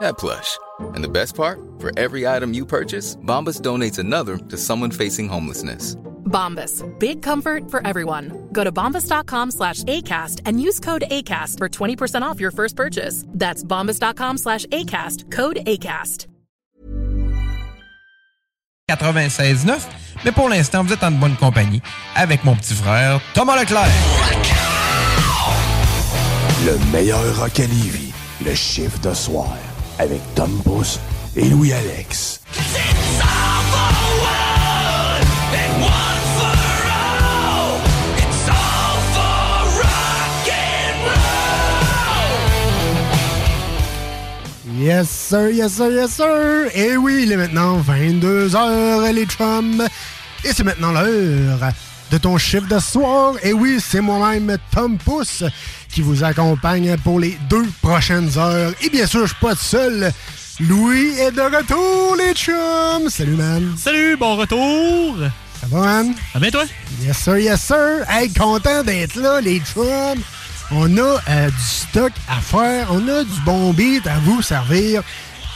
that plush. And the best part? For every item you purchase, Bombas donates another to someone facing homelessness. Bombas. Big comfort for everyone. Go to bombas.com slash ACAST and use code ACAST for 20% off your first purchase. That's bombas.com slash ACAST. Code ACAST. 96.9. Mais pour l'instant, vous êtes en bonne compagnie avec mon petit frère Thomas Leclerc. Le meilleur rock à Lévis, le chiffre de soir, avec Tom et Louis-Alex. Yes, sir, yes, sir, yes, sir. Et oui, il est maintenant 22h, les chums. Et c'est maintenant l'heure de ton chiffre de soir. Et oui, c'est moi-même, Tom Pousse, qui vous accompagne pour les deux prochaines heures. Et bien sûr, je suis pas tout seul. Louis est de retour, les chums. Salut, man. Salut, bon retour! Ça va, man? Ça va toi? Yes, sir, yes, sir. Hey, content d'être là, les chums. On a euh, du stock à faire. On a du bon beat à vous servir.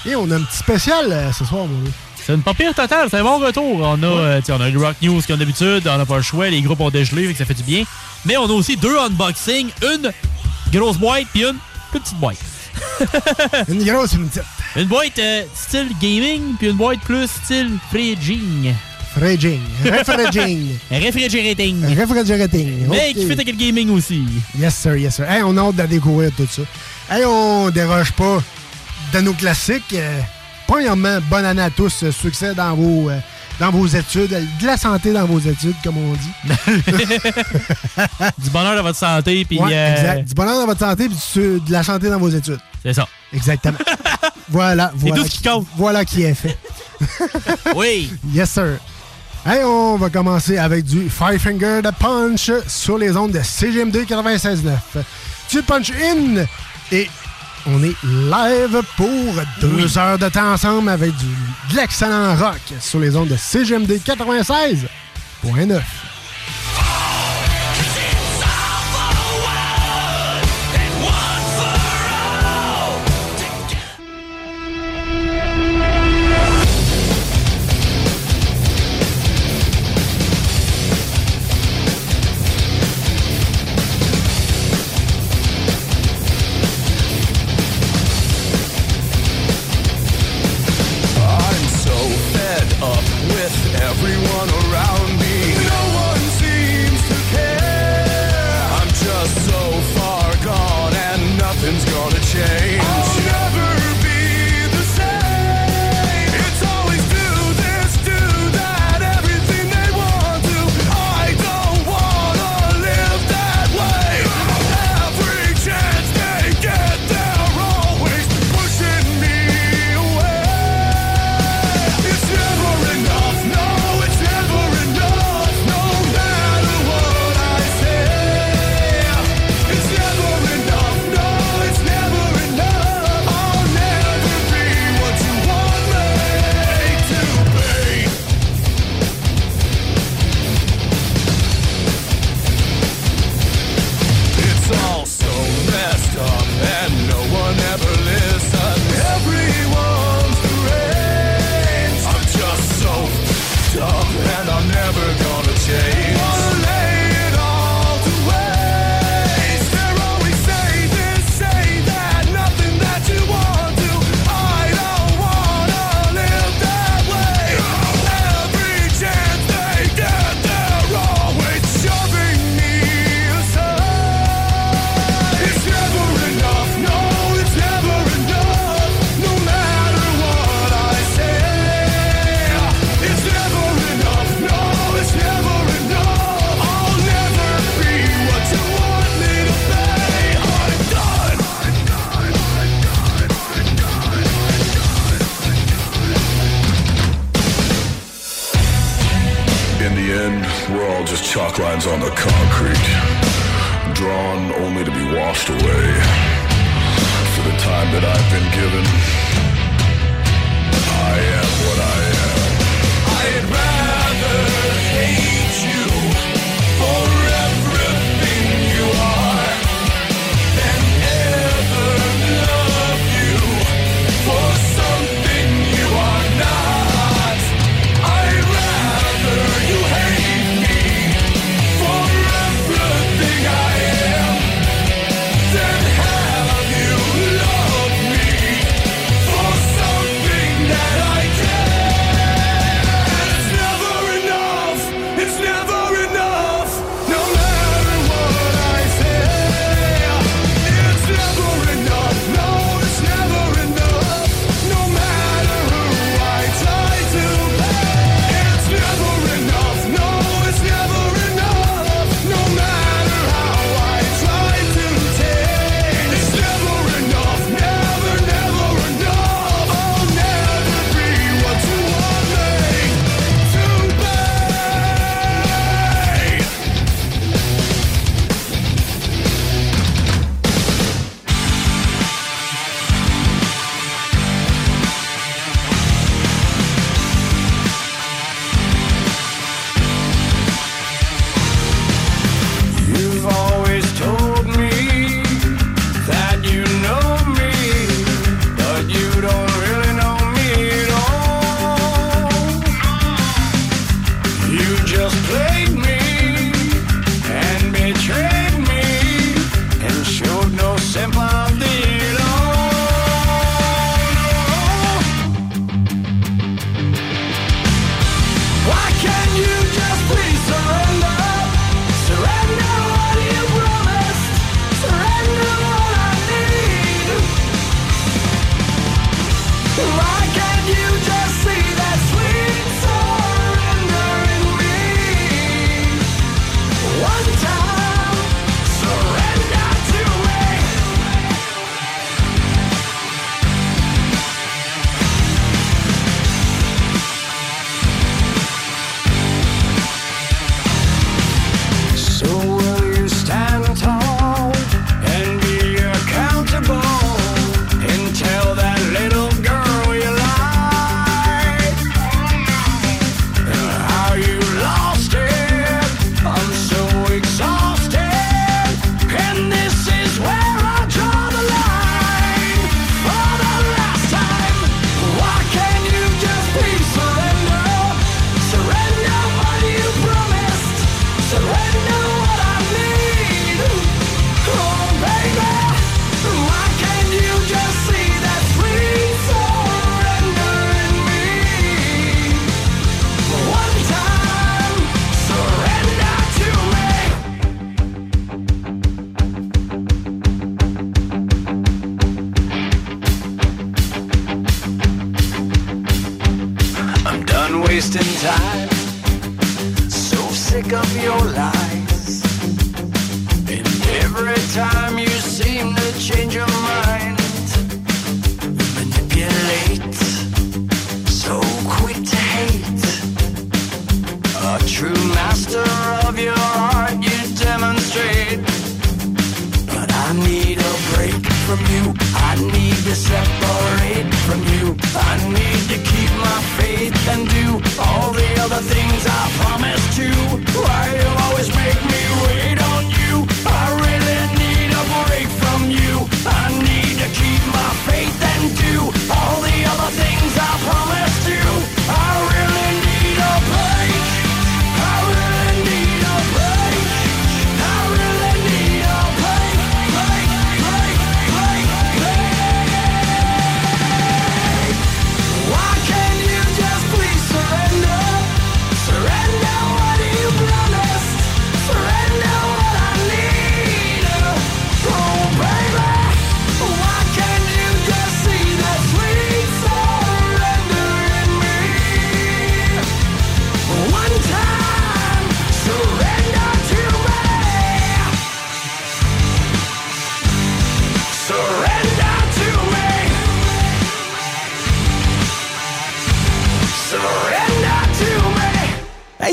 Et on a un petit spécial euh, ce soir, mon. C'est une pas pire totale, c'est un bon retour. On a, euh, t'sais, on a le Rock News comme d'habitude, on n'a pas le choix, les groupes ont dégelé, fait que ça fait du bien. Mais on a aussi deux unboxings, une grosse boîte puis une petite boîte. une grosse, une petite. Une boîte euh, style gaming puis une boîte plus style fridging. Fridging. Refriging. Refrigerating. Refrigerating. Mais qui fait avec le gaming aussi. Yes, sir, yes, sir. Hey, on a hâte de découvrir tout ça. Hey, on déroge pas de nos classiques. Euh, premièrement, bonne année à tous. euh, Succès dans vos, euh, dans vos études. De la santé dans vos études, comme on dit. du bonheur dans votre santé puis Ouais, euh, exact. Du bonheur dans votre santé et de la santé dans vos études. C'est ça. Exactement. voilà. C'est voilà tout ce qui compte. Voilà qui est fait. oui. Yes, sir. Hey, on va commencer avec du Five Finger de Punch sur les ondes de CGM2 96.9. Tu punch in et on est live pour deux heures de temps ensemble avec du, de l'excellent rock sur les ondes de CGM2 96.9.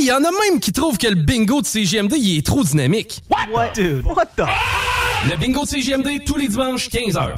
y en a même qui trouvent que le bingo de CGMD, il est trop dynamique. What? What? Dude. What the? Le bingo de CGMD, tous les dimanches, 15h.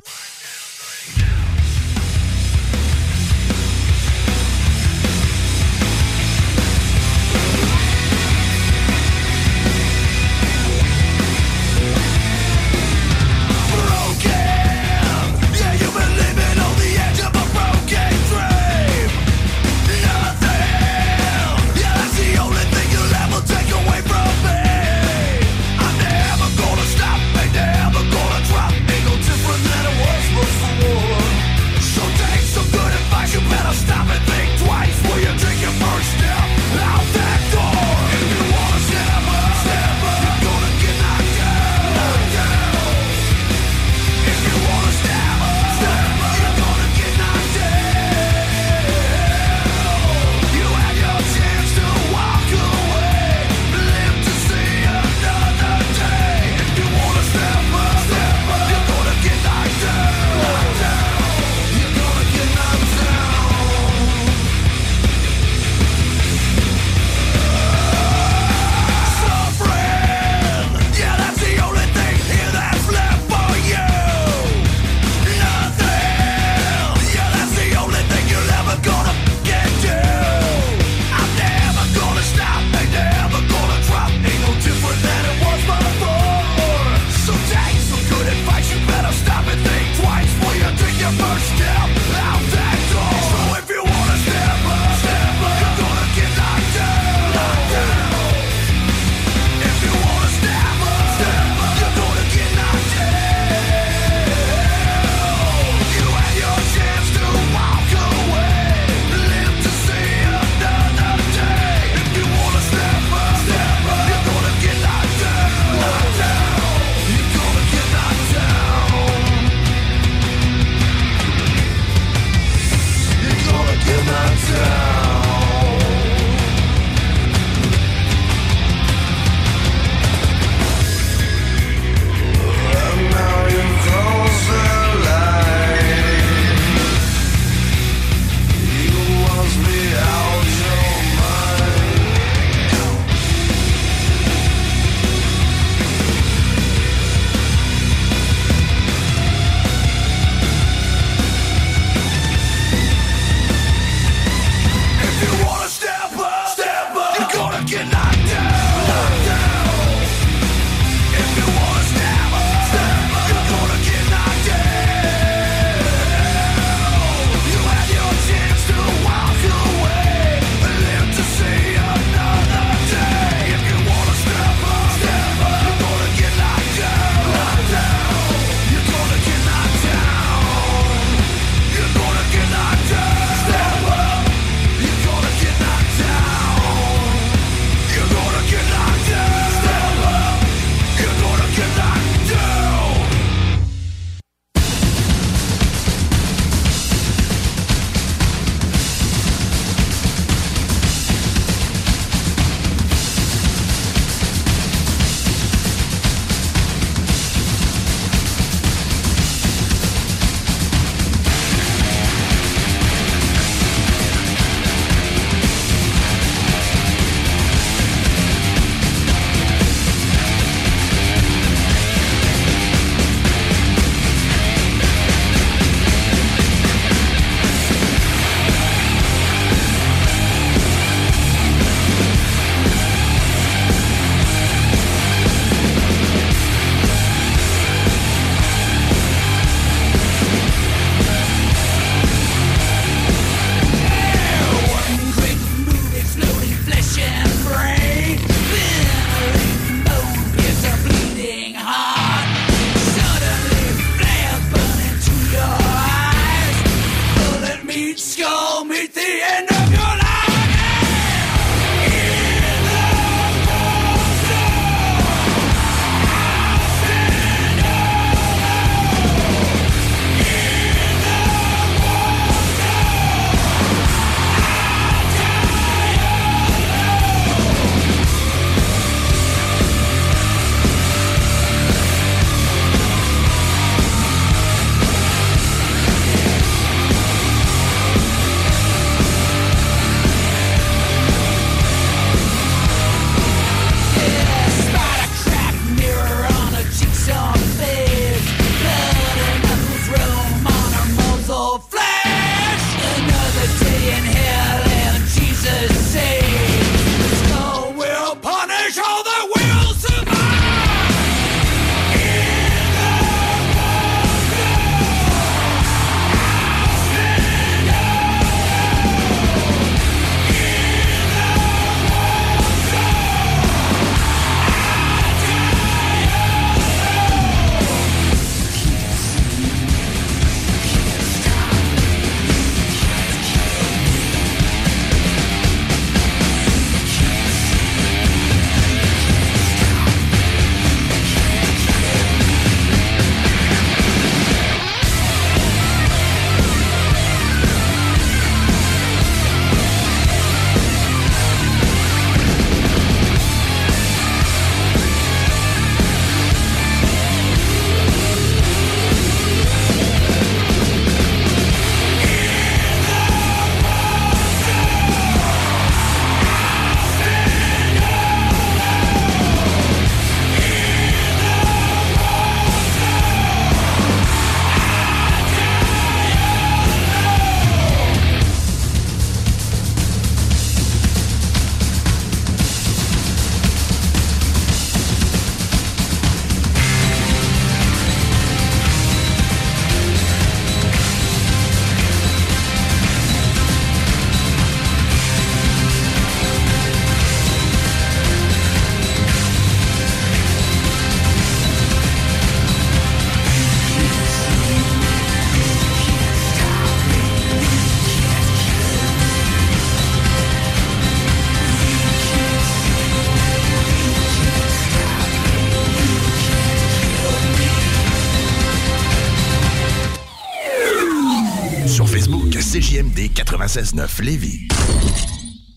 96.9 Lévis.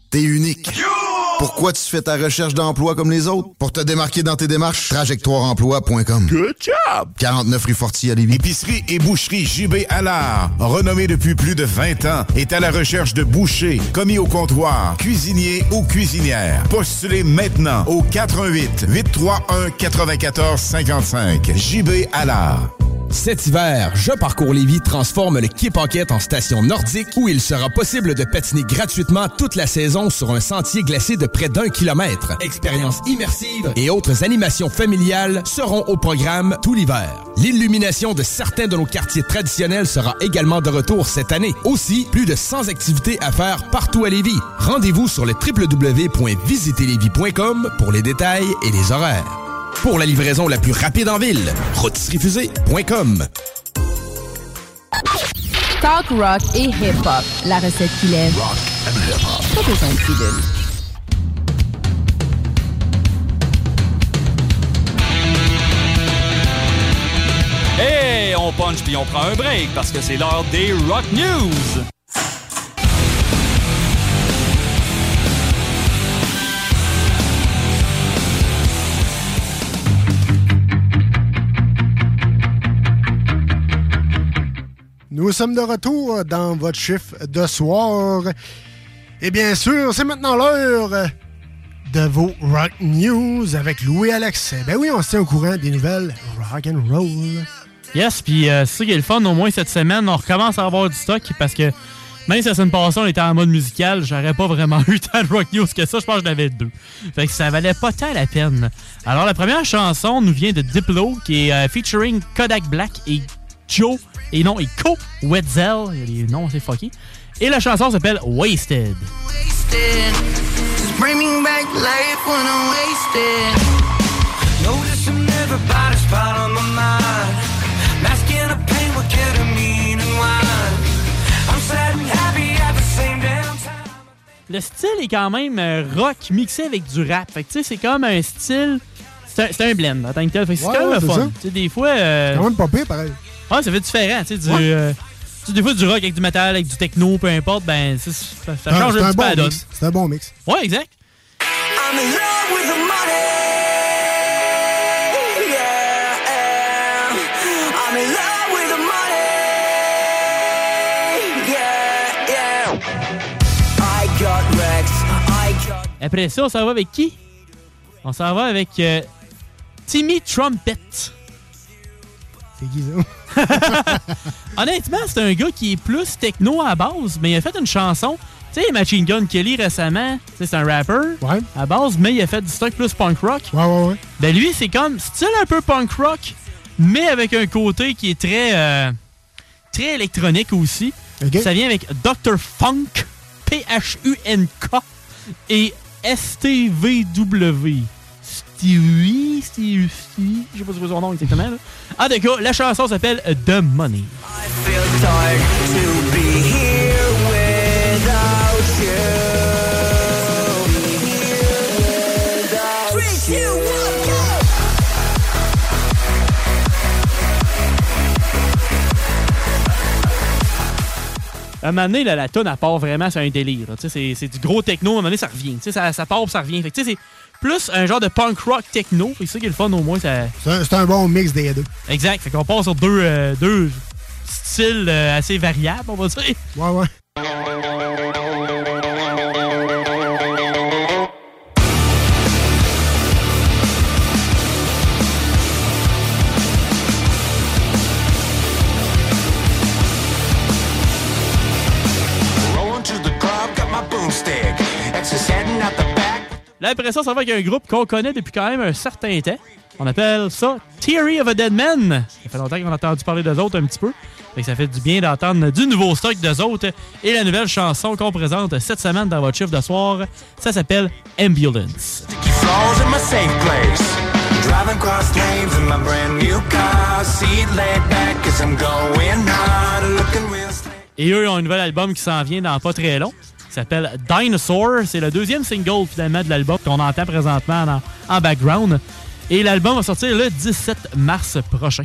T'es unique. Pourquoi tu fais ta recherche d'emploi comme les autres? Pour te démarquer dans tes démarches, trajectoireemploi.com. Good job! 49 rue Fortier à Lévis. Épicerie et boucherie JB Allard, renommée depuis plus de 20 ans, est à la recherche de bouchers, commis au comptoir, cuisiniers ou cuisinières. Postulez maintenant au 88 831 94 55. JB Allard. Cet hiver, Je Parcours Lévis transforme le Quai Pocket en station nordique où il sera possible de patiner gratuitement toute la saison sur un sentier glacé de près d'un kilomètre. Expériences immersives et autres animations familiales seront au programme tout l'hiver. L'illumination de certains de nos quartiers traditionnels sera également de retour cette année. Aussi, plus de 100 activités à faire partout à Lévis. Rendez-vous sur le www.visiterlévis.com pour les détails et les horaires. Pour la livraison la plus rapide en ville, rôtisseriefusée.com. Talk rock et hip-hop. La recette qui lève. Pas besoin de pilule. Hey, on punch puis on prend un break parce que c'est l'heure des Rock News. Nous sommes de retour dans votre chiffre de soir. Et bien sûr, c'est maintenant l'heure de vos Rock News avec Louis-Alex. Ben oui, on se tient au courant des nouvelles rock and roll. Yes, puis euh, c'est ça qui est le fun. Au moins cette semaine, on recommence à avoir du stock parce que même si la semaine passée, on était en mode musical, j'aurais pas vraiment eu tant de rock news que ça. Je pense que j'en avais deux. Fait que ça valait pas tant la peine. Alors, la première chanson nous vient de Diplo, qui est euh, featuring Kodak Black et Joe, et non, et Co Wetzel. Il y a des noms assez fucky. Et la chanson s'appelle Wasted. Bringing back life when I'm wasted. Noticing everybody's spot on my mind. Masking the pain with ketamine and wine. I'm sad and happy at the same damn time. Le style est quand même euh, rock mixé avec du rap. Fait que tu sais, c'est comme un style. C'est un, un blend en tant que tel. Fait que c'est Ouais, quand même ouais, le fun. Tu sais, des fois. euh, C'est quand même pas pire, pareil. Ouais, ça fait différent, tu sais, du. Ouais. euh, tu sais, des fois, du rock avec du métal, avec du techno, peu importe, ben, c'est- ça, ça Ah, change c'est un un petit peu bon la donne. mix. C'est un bon mix. Ouais, exact. I'm in love with the money. Après ça, on s'en va avec qui? On s'en va avec euh, Timmy Trumpet. Honnêtement, c'est un gars qui est plus techno à base, mais il a fait une chanson. Tu sais, Machine Gun Kelly récemment, c'est un rapper à base, mais il a fait du stock plus punk rock. Ouais, ouais, ouais. Ben lui, c'est comme style un peu punk rock, mais avec un côté qui est très, euh, très électronique aussi. Ça vient avec Dr. Funk, P-H-U-N-K et S-T-V-W. Stevie, Stevie, Stevie, je sais pas c'est quoi son nom exactement. Là. En tout cas, la chanson s'appelle The Money. feel dark to be here without you. Three, two, one, go! À un moment donné, là, la tonne, elle part vraiment sur un délire. là. Tu sais, C'est c'est du gros techno, à un moment donné, ça revient. Tu sais, Ça, ça part ça revient. Fait que, C'est plus un genre de punk rock techno. C'est ça qui est le fun au moins. Ça... C'est un, c'est un bon mix des deux. Exact. Fait qu'on part sur deux, euh, deux styles euh, assez variables, on va dire. Ouais, ouais. Là, après ça, ça va avec un groupe qu'on connaît depuis quand même un certain temps. On appelle ça Theory of a Dead Man. Ça fait longtemps qu'on a entendu parler d'eux autres un petit peu. Fait que ça fait du bien d'entendre du nouveau stock d'eux autres. Et la nouvelle chanson qu'on présente cette semaine dans votre chiffre de soir, ça s'appelle Ambulance. Floors in my safe place. Driving cross lanes in my brand new car. Seat laid back as I'm going hard. Looking real Et eux ont un nouvel album qui s'en vient dans pas très long. Qui s'appelle Dinosaur. C'est le deuxième single finalement de l'album qu'on entend présentement en, en background. Et l'album va sortir le 17 mars prochain.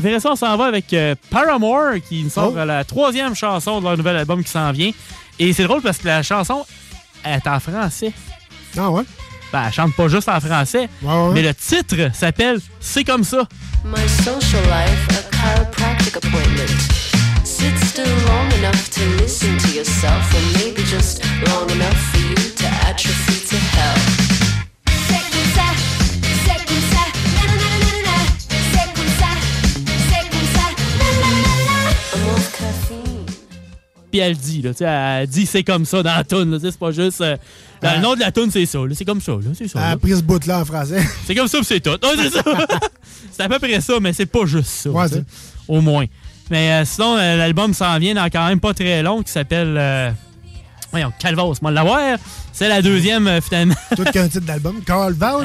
Après ça, on s'en va avec euh, Paramore, qui nous sort Oh. la troisième chanson de leur nouvel album qui s'en vient. Et c'est drôle parce que la chanson est en français. Ah ouais? Ben, elle chante pas juste en français, mais le titre s'appelle C'est comme ça. My social life, a chiropractic appointment. Sit still long enough to listen to yourself, and maybe just long enough for you to atrophy to hell. Puis elle dit, là, elle dit c'est comme ça dans la toune. C'est pas juste. euh, dans le nom de la toune, c'est ça. C'est comme ça. là, C'est ça. Elle a pris ce bout-là en français. C'est comme ça, puis c'est tout. C'est ça. c'est à peu près ça, mais c'est pas juste ça. Ouais, Au moins. Mais euh, sinon, euh, l'album s'en vient dans quand même pas très long qui s'appelle. Voyons, Calvas, moi l'avoir. C'est la deuxième, finalement. Tout qu'un titre d'album.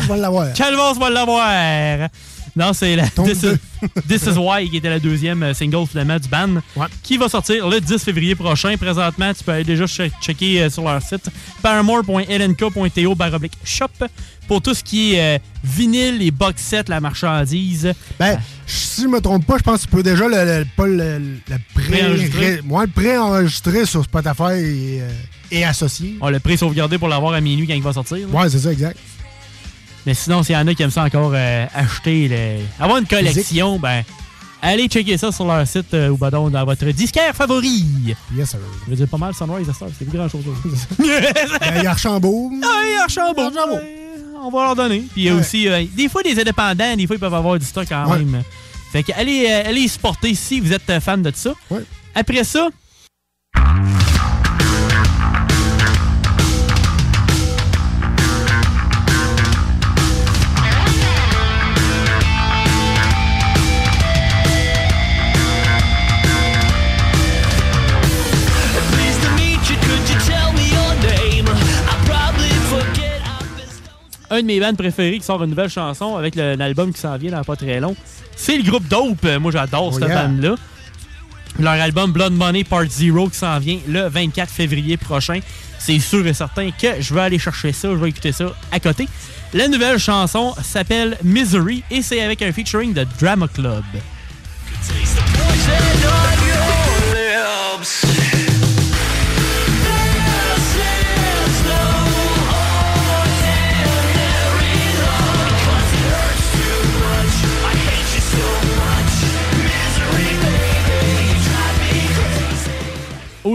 Je vais l'avoir. Calvas, moi l'avoir. Non, c'est la This is, This is Why qui était la deuxième euh, single finalement du band qui va sortir le 10 février prochain. Présentement, tu peux aller déjà che- checker euh, sur leur site paramore.lnk.to shop pour tout ce qui est euh, vinyle et box set, la marchandise. Ben, si je me trompe pas, je pense que tu peux déjà le, le- pas le, le pré, Préenregistrer. ouais, sur Spotify et, euh, et associé. On l'a pré-sauvegardé pour l'avoir à minuit quand il va sortir. là. Ouais, c'est ça, exact. Mais sinon, s'il y en a qui aiment ça encore euh, acheter, le- avoir une collection, ben, allez checker ça sur leur site euh, ou ben donc dans votre disquaire favori. Yes, sir. Je veux dire pas mal Sunrise Star, c'est plus grand chose. Ben, Il y a Archambault. Ah, oui, Archambault. Ouais, On va leur donner. Puis il y a Ouais. aussi, euh, des fois, des indépendants, des fois, ils peuvent avoir du stock quand Ouais. même. Fait que allez, allez supporter si vous êtes fan de ça. Après ça, un de mes bands préférés qui sort une nouvelle chanson avec l'album qui s'en vient dans pas très long, c'est le groupe Dope. Euh, Moi, j'adore Oh, cette yeah. band-là. Leur album Blood Money Part Zero qui s'en vient le 24 février prochain. C'est sûr et certain que je vais aller chercher ça, je vais écouter ça à côté. La nouvelle chanson s'appelle Misery et c'est avec un featuring de Drama Club.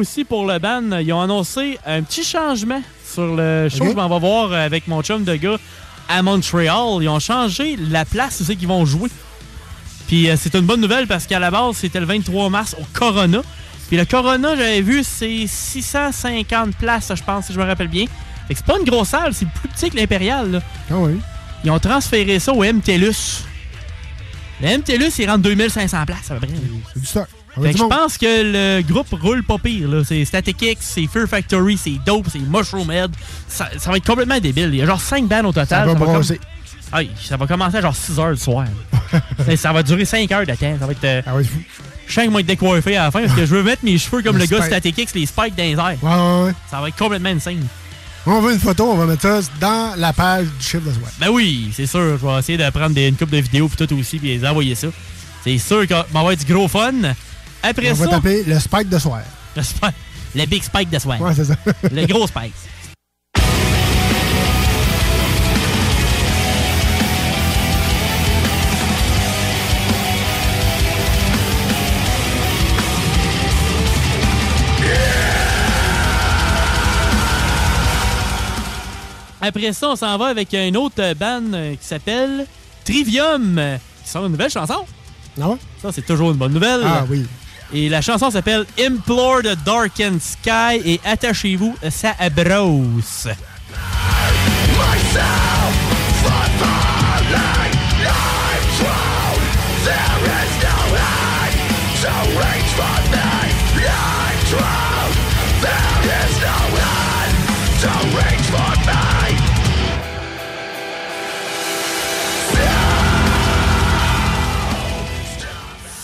Aussi pour le band, ils ont annoncé un petit changement sur le show Ok. que je m'en vais voir avec mon chum de gars à Montréal. Ils ont changé la place où c'est qu'ils vont jouer. Puis euh, c'est une bonne nouvelle parce qu'à la base, c'était le 23 mars au Corona. Puis le Corona, j'avais vu, c'est 650 places, je pense, si je me rappelle bien. Fait que c'est pas une grosse salle, c'est plus petit que l'Impérial. là. Ah oui. Ils ont transféré ça au MTLUS. Le MTLUS, il rentre 2500 places à peu près. C'est du stock. Fait que je pense que le groupe roule pas pire. là. C'est Static X, c'est Fear Factory, c'est Dope, c'est Mushroom Head. Ça, ça va être complètement débile. Il y a genre 5 bands au total. Ça va comme- brasser. Aïe, ça va commencer à genre 6 heures du soir. Ça va durer 5 heures de temps. Ça va être. euh, Ah ouais. Je sens qu'ils vont être décoiffés à la fin parce que je veux mettre mes cheveux comme le gars. Static X, les spikes dans les airs. Ouais, ouais, ouais. Ça va être complètement insane. On veut une photo, on va mettre ça dans la page du chiffre de soir. Ben oui, c'est sûr. Je vais essayer de prendre des, une coupe de vidéos puis tout aussi puis les envoyer ça. C'est sûr qu'on va avoir du gros fun. Après On ça. va taper le spike de soir. Le, spike- le Big Spike de soir. Ouais, c'est ça. le gros Spike. Après ça, on s'en va avec une autre band euh, qui s'appelle Trivium, qui sort une nouvelle chanson. Ah ouais? Ça, c'est toujours une bonne nouvelle. Ah oui. Et la chanson s'appelle Implore the Darkened Sky et attachez-vous, ça brosse.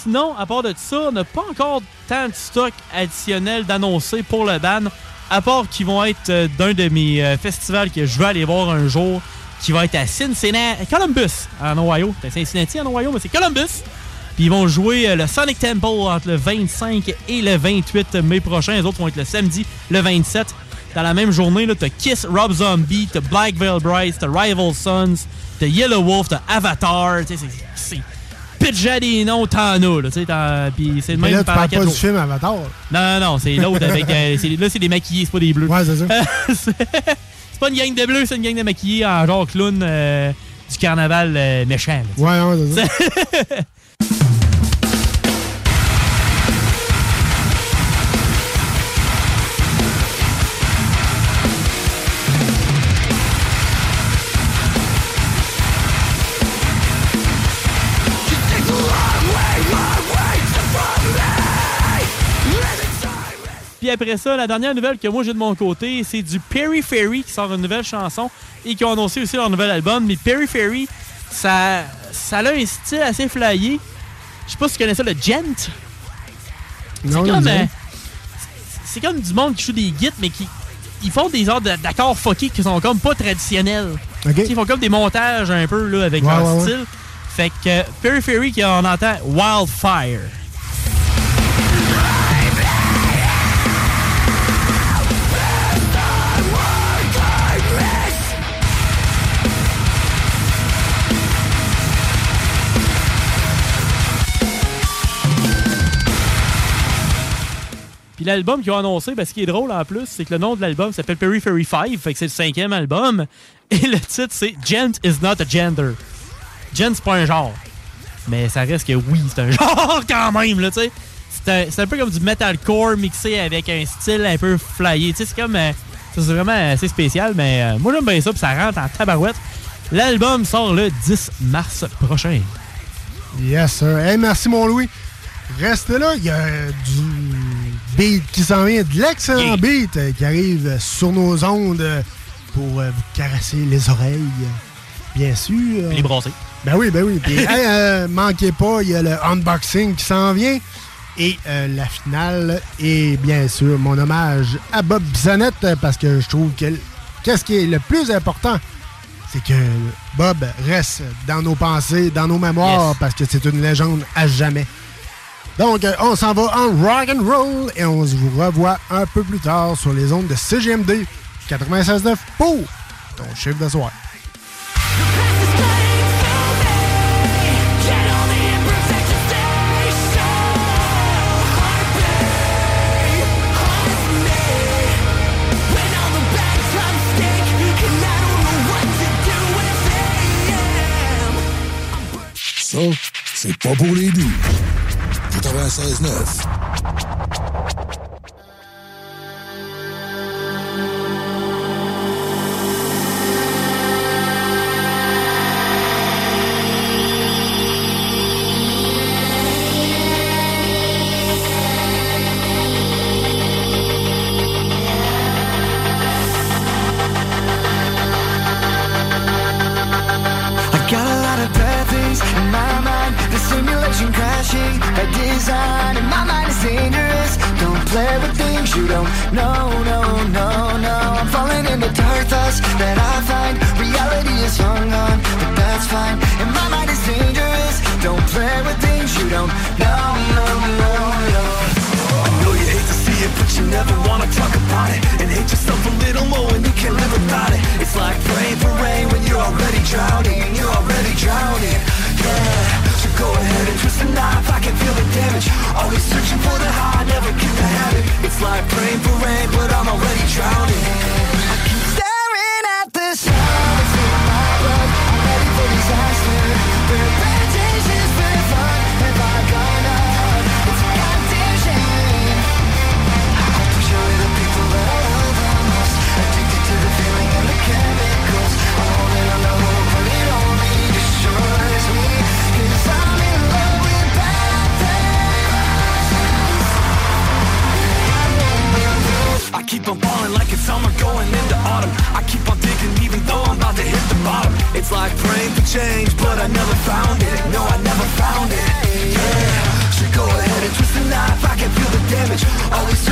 Sinon, à part de ça, on n'a pas encore tant de stock additionnel d'annoncer pour le ban, à part qu'ils vont être euh, d'un de mes euh, festivals que je veux aller voir un jour, qui va être à Cincinnati, Columbus, en Ohio. C'est Cincinnati en Ohio, mais c'est Columbus. Puis ils vont jouer euh, le Sonic Temple entre le 25 et le 28 mai prochain. Les autres vont être le samedi, le 27. Dans la même journée, t'as Kiss, Rob Zombie, t'as Black Veil Bright, t'as Rival Sons, t'as Yellow Wolf, t'as Avatar. C'est pitch des noms, t'en as. Là, tu sais, puis c'est le Mais même là, tu par parles pas du film Avatar. Non, non, non, c'est l'autre avec. euh, là, c'est des maquillés, c'est pas des bleus. Ouais, c'est ça. c'est pas une gang de bleus, c'est une gang de maquillés en genre clown euh, du carnaval euh, méchant. là. Ouais, ouais, c'est ça. Puis après ça, la dernière nouvelle que moi j'ai de mon côté, c'est du Perry Ferry qui sort une nouvelle chanson et qui ont annoncé aussi leur nouvel album. Mais Perry Ferry, ça, ça a un style assez flyé. Je sais pas si tu connais ça, le gent. Non, c'est comme, euh, c'est comme du monde qui joue des guides, mais qui ils font des ordres de- d'accords fuckés qui sont comme pas traditionnels. Ils font comme des montages un peu là, avec Ouais, leur ouais, ouais. style. Fait que euh, Perry Ferry, qui on entend Wildfire. L'album qu'ils ont annoncé, ben, ce qui est drôle en plus, c'est que le nom de l'album s'appelle Perry Ferry 5, fait que c'est le cinquième album. Et le titre, c'est Gent is not a gender. Gent, c'est pas un genre. Mais ça reste que oui, c'est un genre quand même, là, tu sais. C'est un, un peu comme du metalcore mixé avec un style un peu flyé. Tu sais, c'est comme. euh, c'est vraiment assez spécial, mais euh, moi, j'aime bien ça, puis ça rentre en tabarouette. L'album sort le 10 mars prochain. Yes, sir. Hey, merci, mon Louis. Reste là, il y a du beat qui s'en vient, de l'excellent beat euh, qui arrive sur nos ondes euh, pour euh, vous caresser les oreilles, bien sûr. Les brasser. Ben oui, ben oui. Puis, hey, euh, manquez pas, il y a le unboxing qui s'en vient. Et euh, la finale et bien sûr mon hommage à Bob Bissonnette parce que je trouve que qu'est-ce qui est le plus important, c'est que Bob reste dans nos pensées, dans nos mémoires Yes. parce que c'est une légende à jamais. Donc, euh, on s'en va en rock and roll et on se revoit un peu plus tard sur les ondes de CGMD 96.9 pour ton chiffre de soir. Ça, c'est pas pour les doux. 96.9. simulation crashing by design, and my mind is dangerous. Don't play with things you don't know, no, no, no. I'm falling into dark thoughts that I find. Reality is hung on, but that's fine. And my mind is dangerous. Don't play with things you don't know, no, no, no. I know you hate to see it, but you never wanna talk about it. And hate yourself a little more when you can't live without it. It's like praying for rain when you're already drowning. You're already drowning. Yeah. Go ahead and twist the knife. I can feel the damage. Always searching for the high, never get the habit. It's like praying for rain, but I'm already drowning. I keep staring at the stars in my blood. I'm ready for disaster. Keep on falling like it's summer going into autumn. I keep on digging even though I'm about to hit the bottom. It's like praying for change, but I never found it. No, I never found it. Yeah. So go ahead and twist the knife. I can feel the damage. Always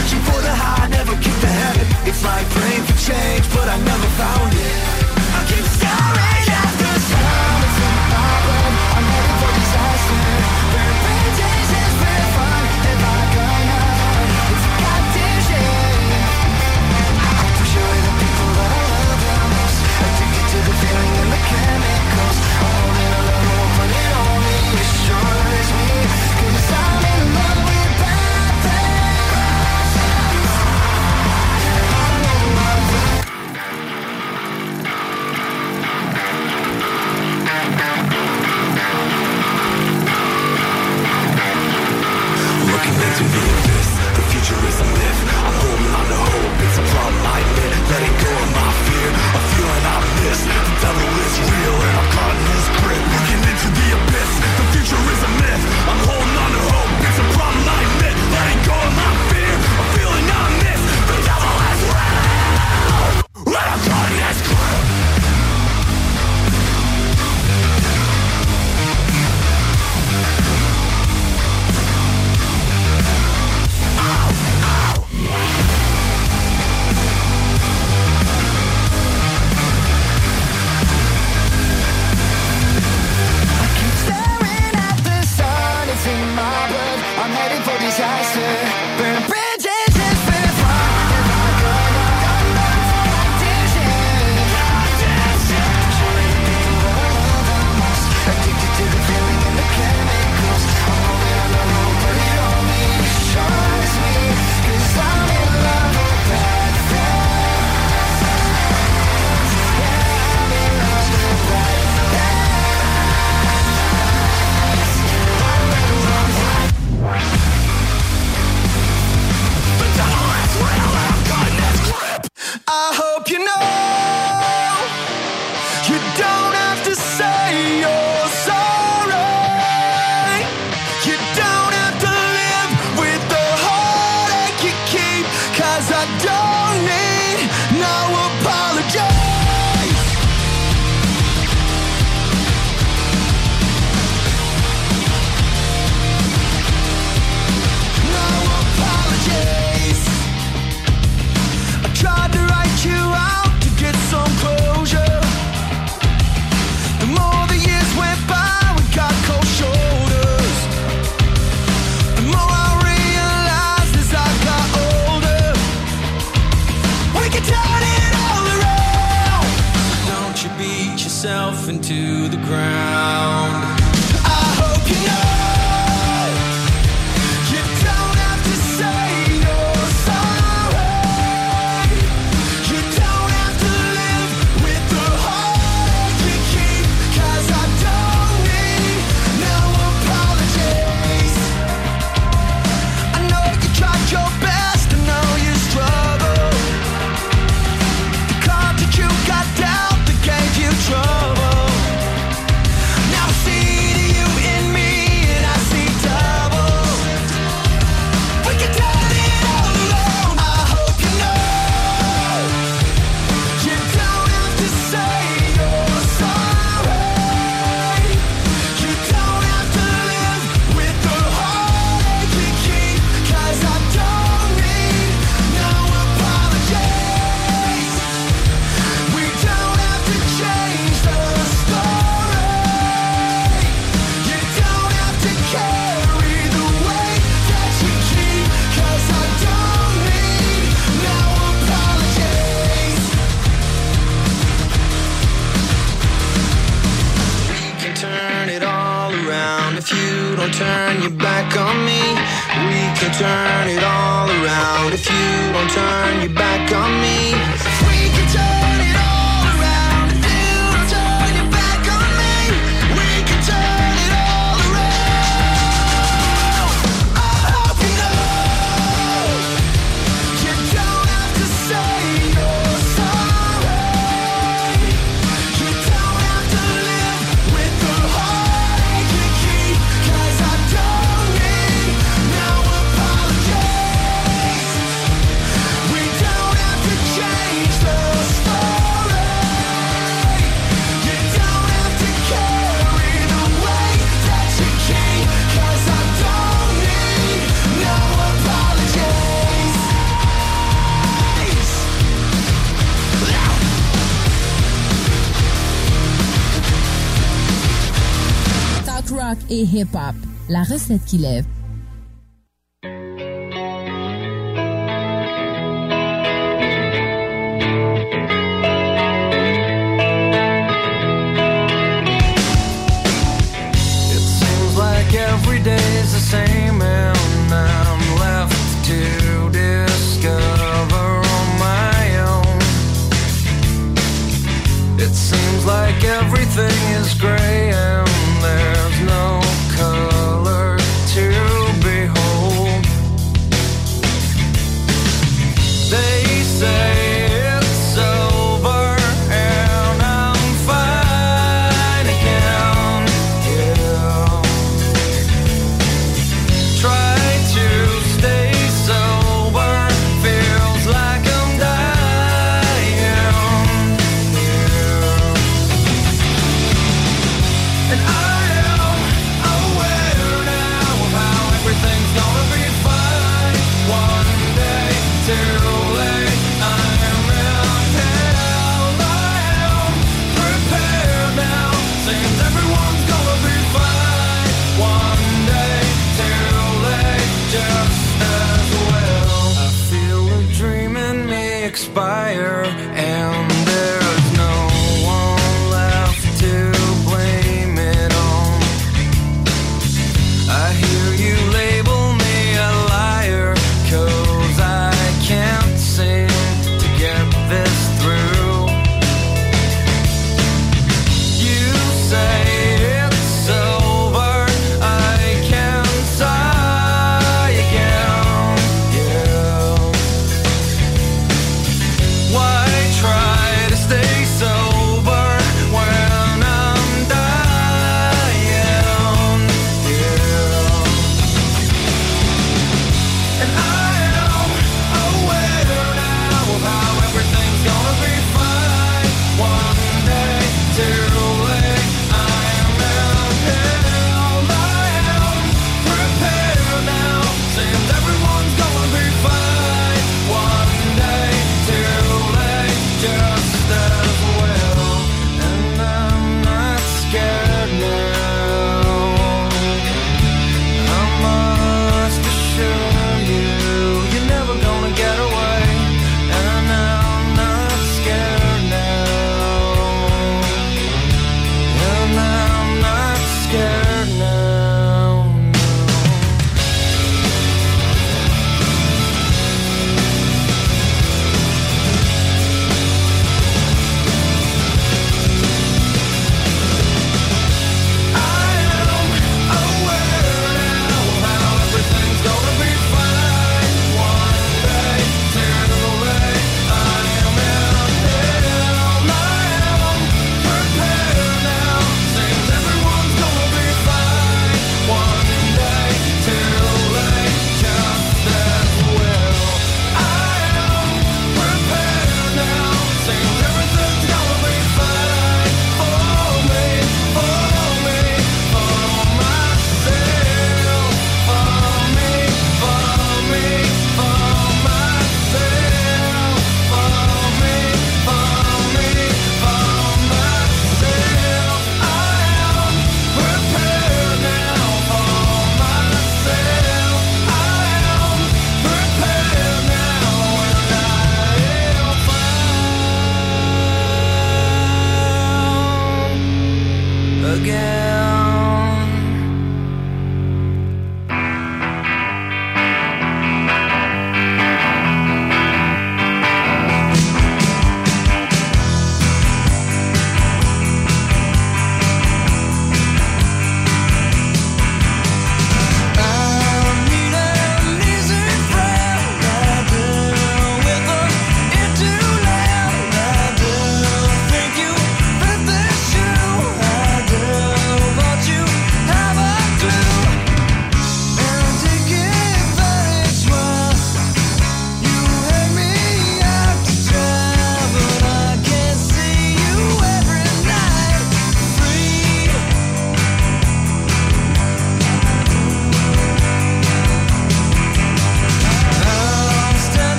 qui lève.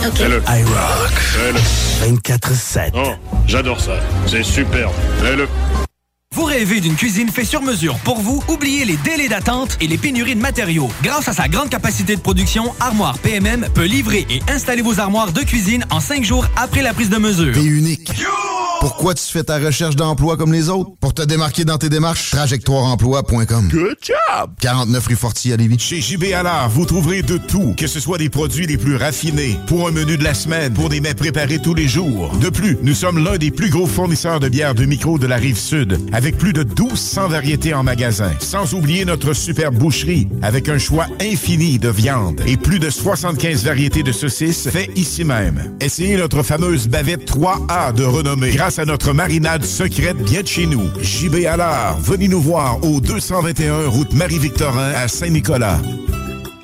OK? OK. Fais-le. I rock. Fais-le. 24-7. Oh, j'adore ça. C'est superbe. Fais-le. Vous rêvez d'une cuisine faite sur mesure pour vous? Oubliez les délais d'attente et les pénuries de matériaux. Grâce à sa grande capacité de production, Armoire PMM peut livrer et installer vos armoires de cuisine en cinq jours après la prise de mesure. Unique. Pourquoi tu fais ta recherche d'emploi comme les autres? Pour te démarquer dans tes démarches, trajectoireemploi.com. Good job! 49 rue Forti à Lévis. Chez JB Allard, vous trouverez de tout, que ce soit des produits les plus raffinés, pour un menu de la semaine, pour des mets préparés tous les jours. De plus, nous sommes l'un des plus gros fournisseurs de bières de micro de la rive sud, avec plus de 1200 variétés en magasin. Sans oublier notre super boucherie, avec un choix infini de viande et plus de 75 variétés de saucisses faites ici même. Essayez notre fameuse bavette 3A de renommée grâce à notre marinade secrète bien de chez nous. JB Allard, venez nous voir au 221 route Marie-Victorin à Saint-Nicolas.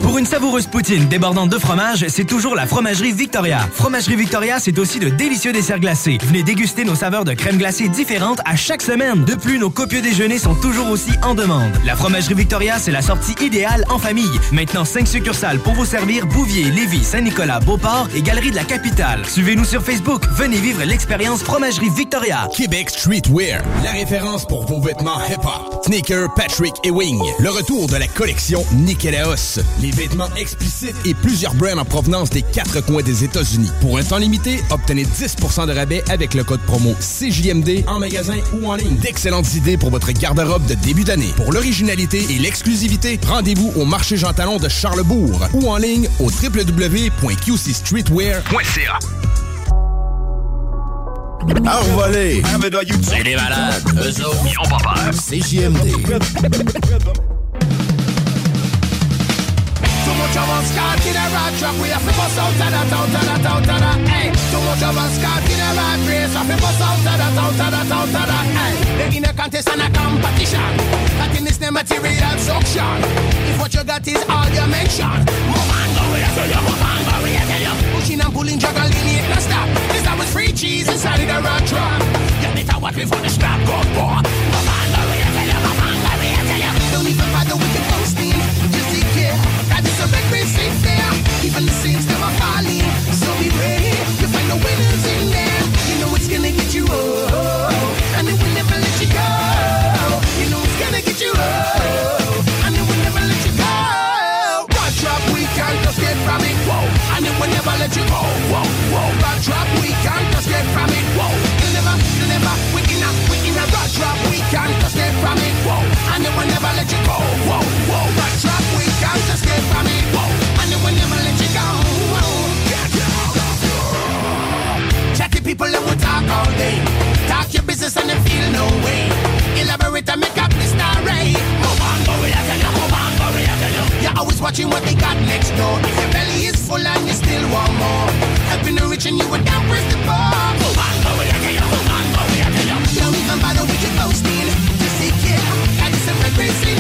Pour une savoureuse poutine débordante de fromage, c'est toujours la Fromagerie Victoria. Fromagerie Victoria, c'est aussi de délicieux desserts glacés. Venez déguster nos saveurs de crème glacée différentes à chaque semaine. De plus, nos copieux déjeuners sont toujours aussi en demande. La Fromagerie Victoria, c'est la sortie idéale en famille. Maintenant, 5 succursales pour vous servir Bouvier, Lévis, Saint-Nicolas, Beauport et Galerie de la Capitale. Suivez-nous sur Facebook. Venez vivre l'expérience Fromagerie Victoria. Québec Streetwear, la référence pour vos vêtements hip-hop. Sneaker, Patrick et Wing. Le retour de la collection Nikélaos. Vêtements explicites et plusieurs brands en provenance des quatre coins des États-Unis. Pour un temps limité, obtenez 10% de rabais avec le code promo CJMD en magasin ou en ligne. D'excellentes idées pour votre garde-robe de début d'année. Pour l'originalité et l'exclusivité, rendez-vous au marché Jean Talon de Charlebourg ou en ligne au www.qcstreetwear.ca. Envolé! C'est des malades. Eux autres, ils ont pas peur. CJMD. Much of us caught in a rat trap. We have to bust out of that, out of that, out of that. Hey, too much of us caught in a rat race. Have to bust out of that, out of that, out of that. Hey, they in a contest and a competition. That in this material suction. If what you got is all you mention, move on, go with us, you move on, go with you. Pushing and pulling, juggling, it no stop. This time was free cheese inside of the rat trap. You better watch before the strap goes for. Move on, go with us, you move on, go with you. Don't even bother with the posting. The saints never falling. So be ready. You find the winners in there. You know it's gonna get you will never let you go. You know it's gonna get you will never let you go. Drop, we can't get from it. Will never let you go. Whoa, whoa. People that will talk all day. Talk your business and they feel no way. Elaborate and make up the story. Move on, go with that, move on, go with that. You're always watching what they got next door. If your belly is full and you still want more. Helping the rich and you would down press the bar. Move on, go with that, move on, go with that. Don't even bother with your boasting. Just take care. This every grace in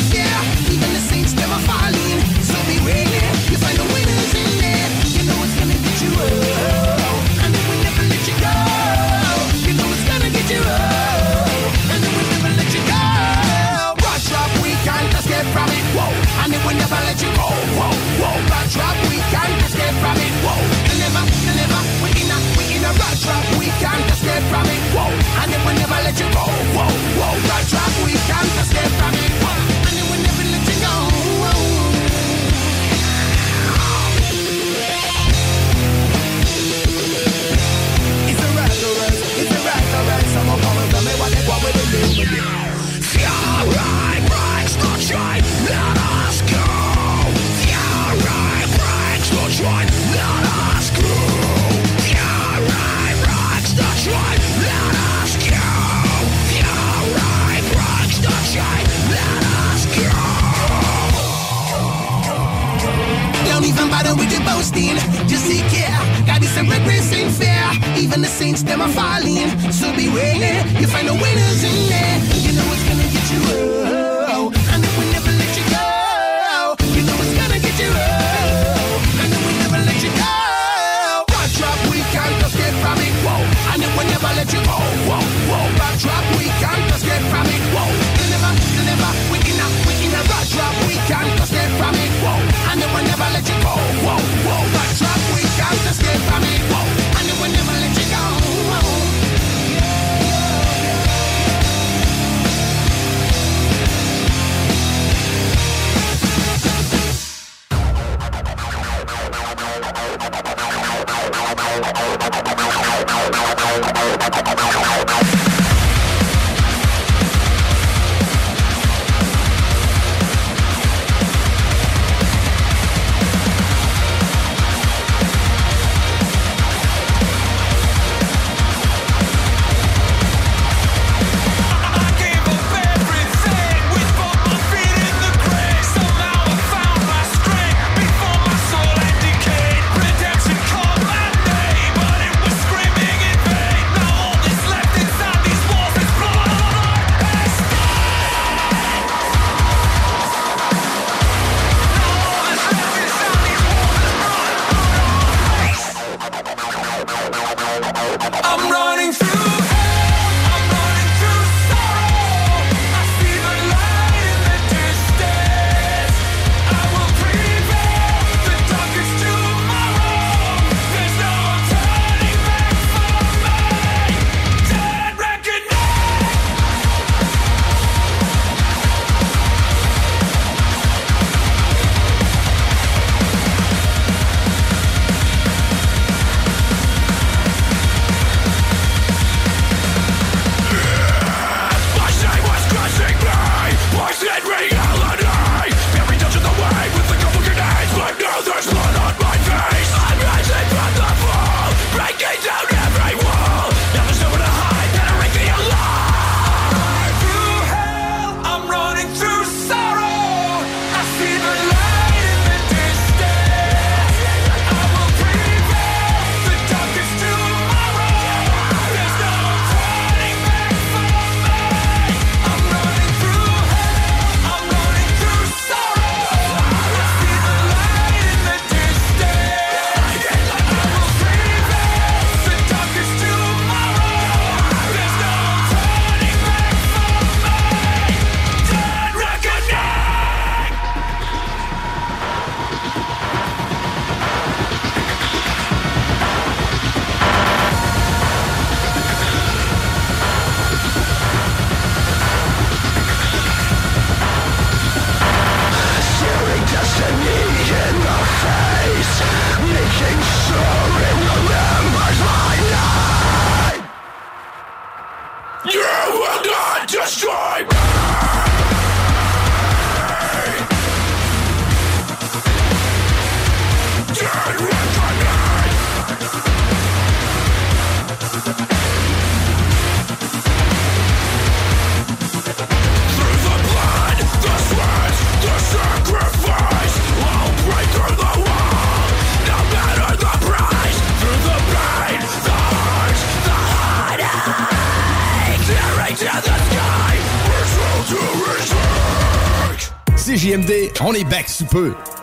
Bother with the boasting, just take care. God is a repressing fear. Even the saints, them are falling. So be ready, you find the winners in there. You know it's gonna get you oh,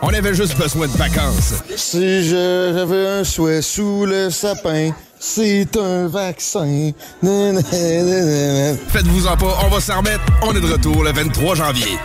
On avait juste besoin de vacances. Si j'avais un souhait sous le sapin, c'est un vaccin. Faites-vous en pas, on va s'en remettre. On est de retour le 23 janvier.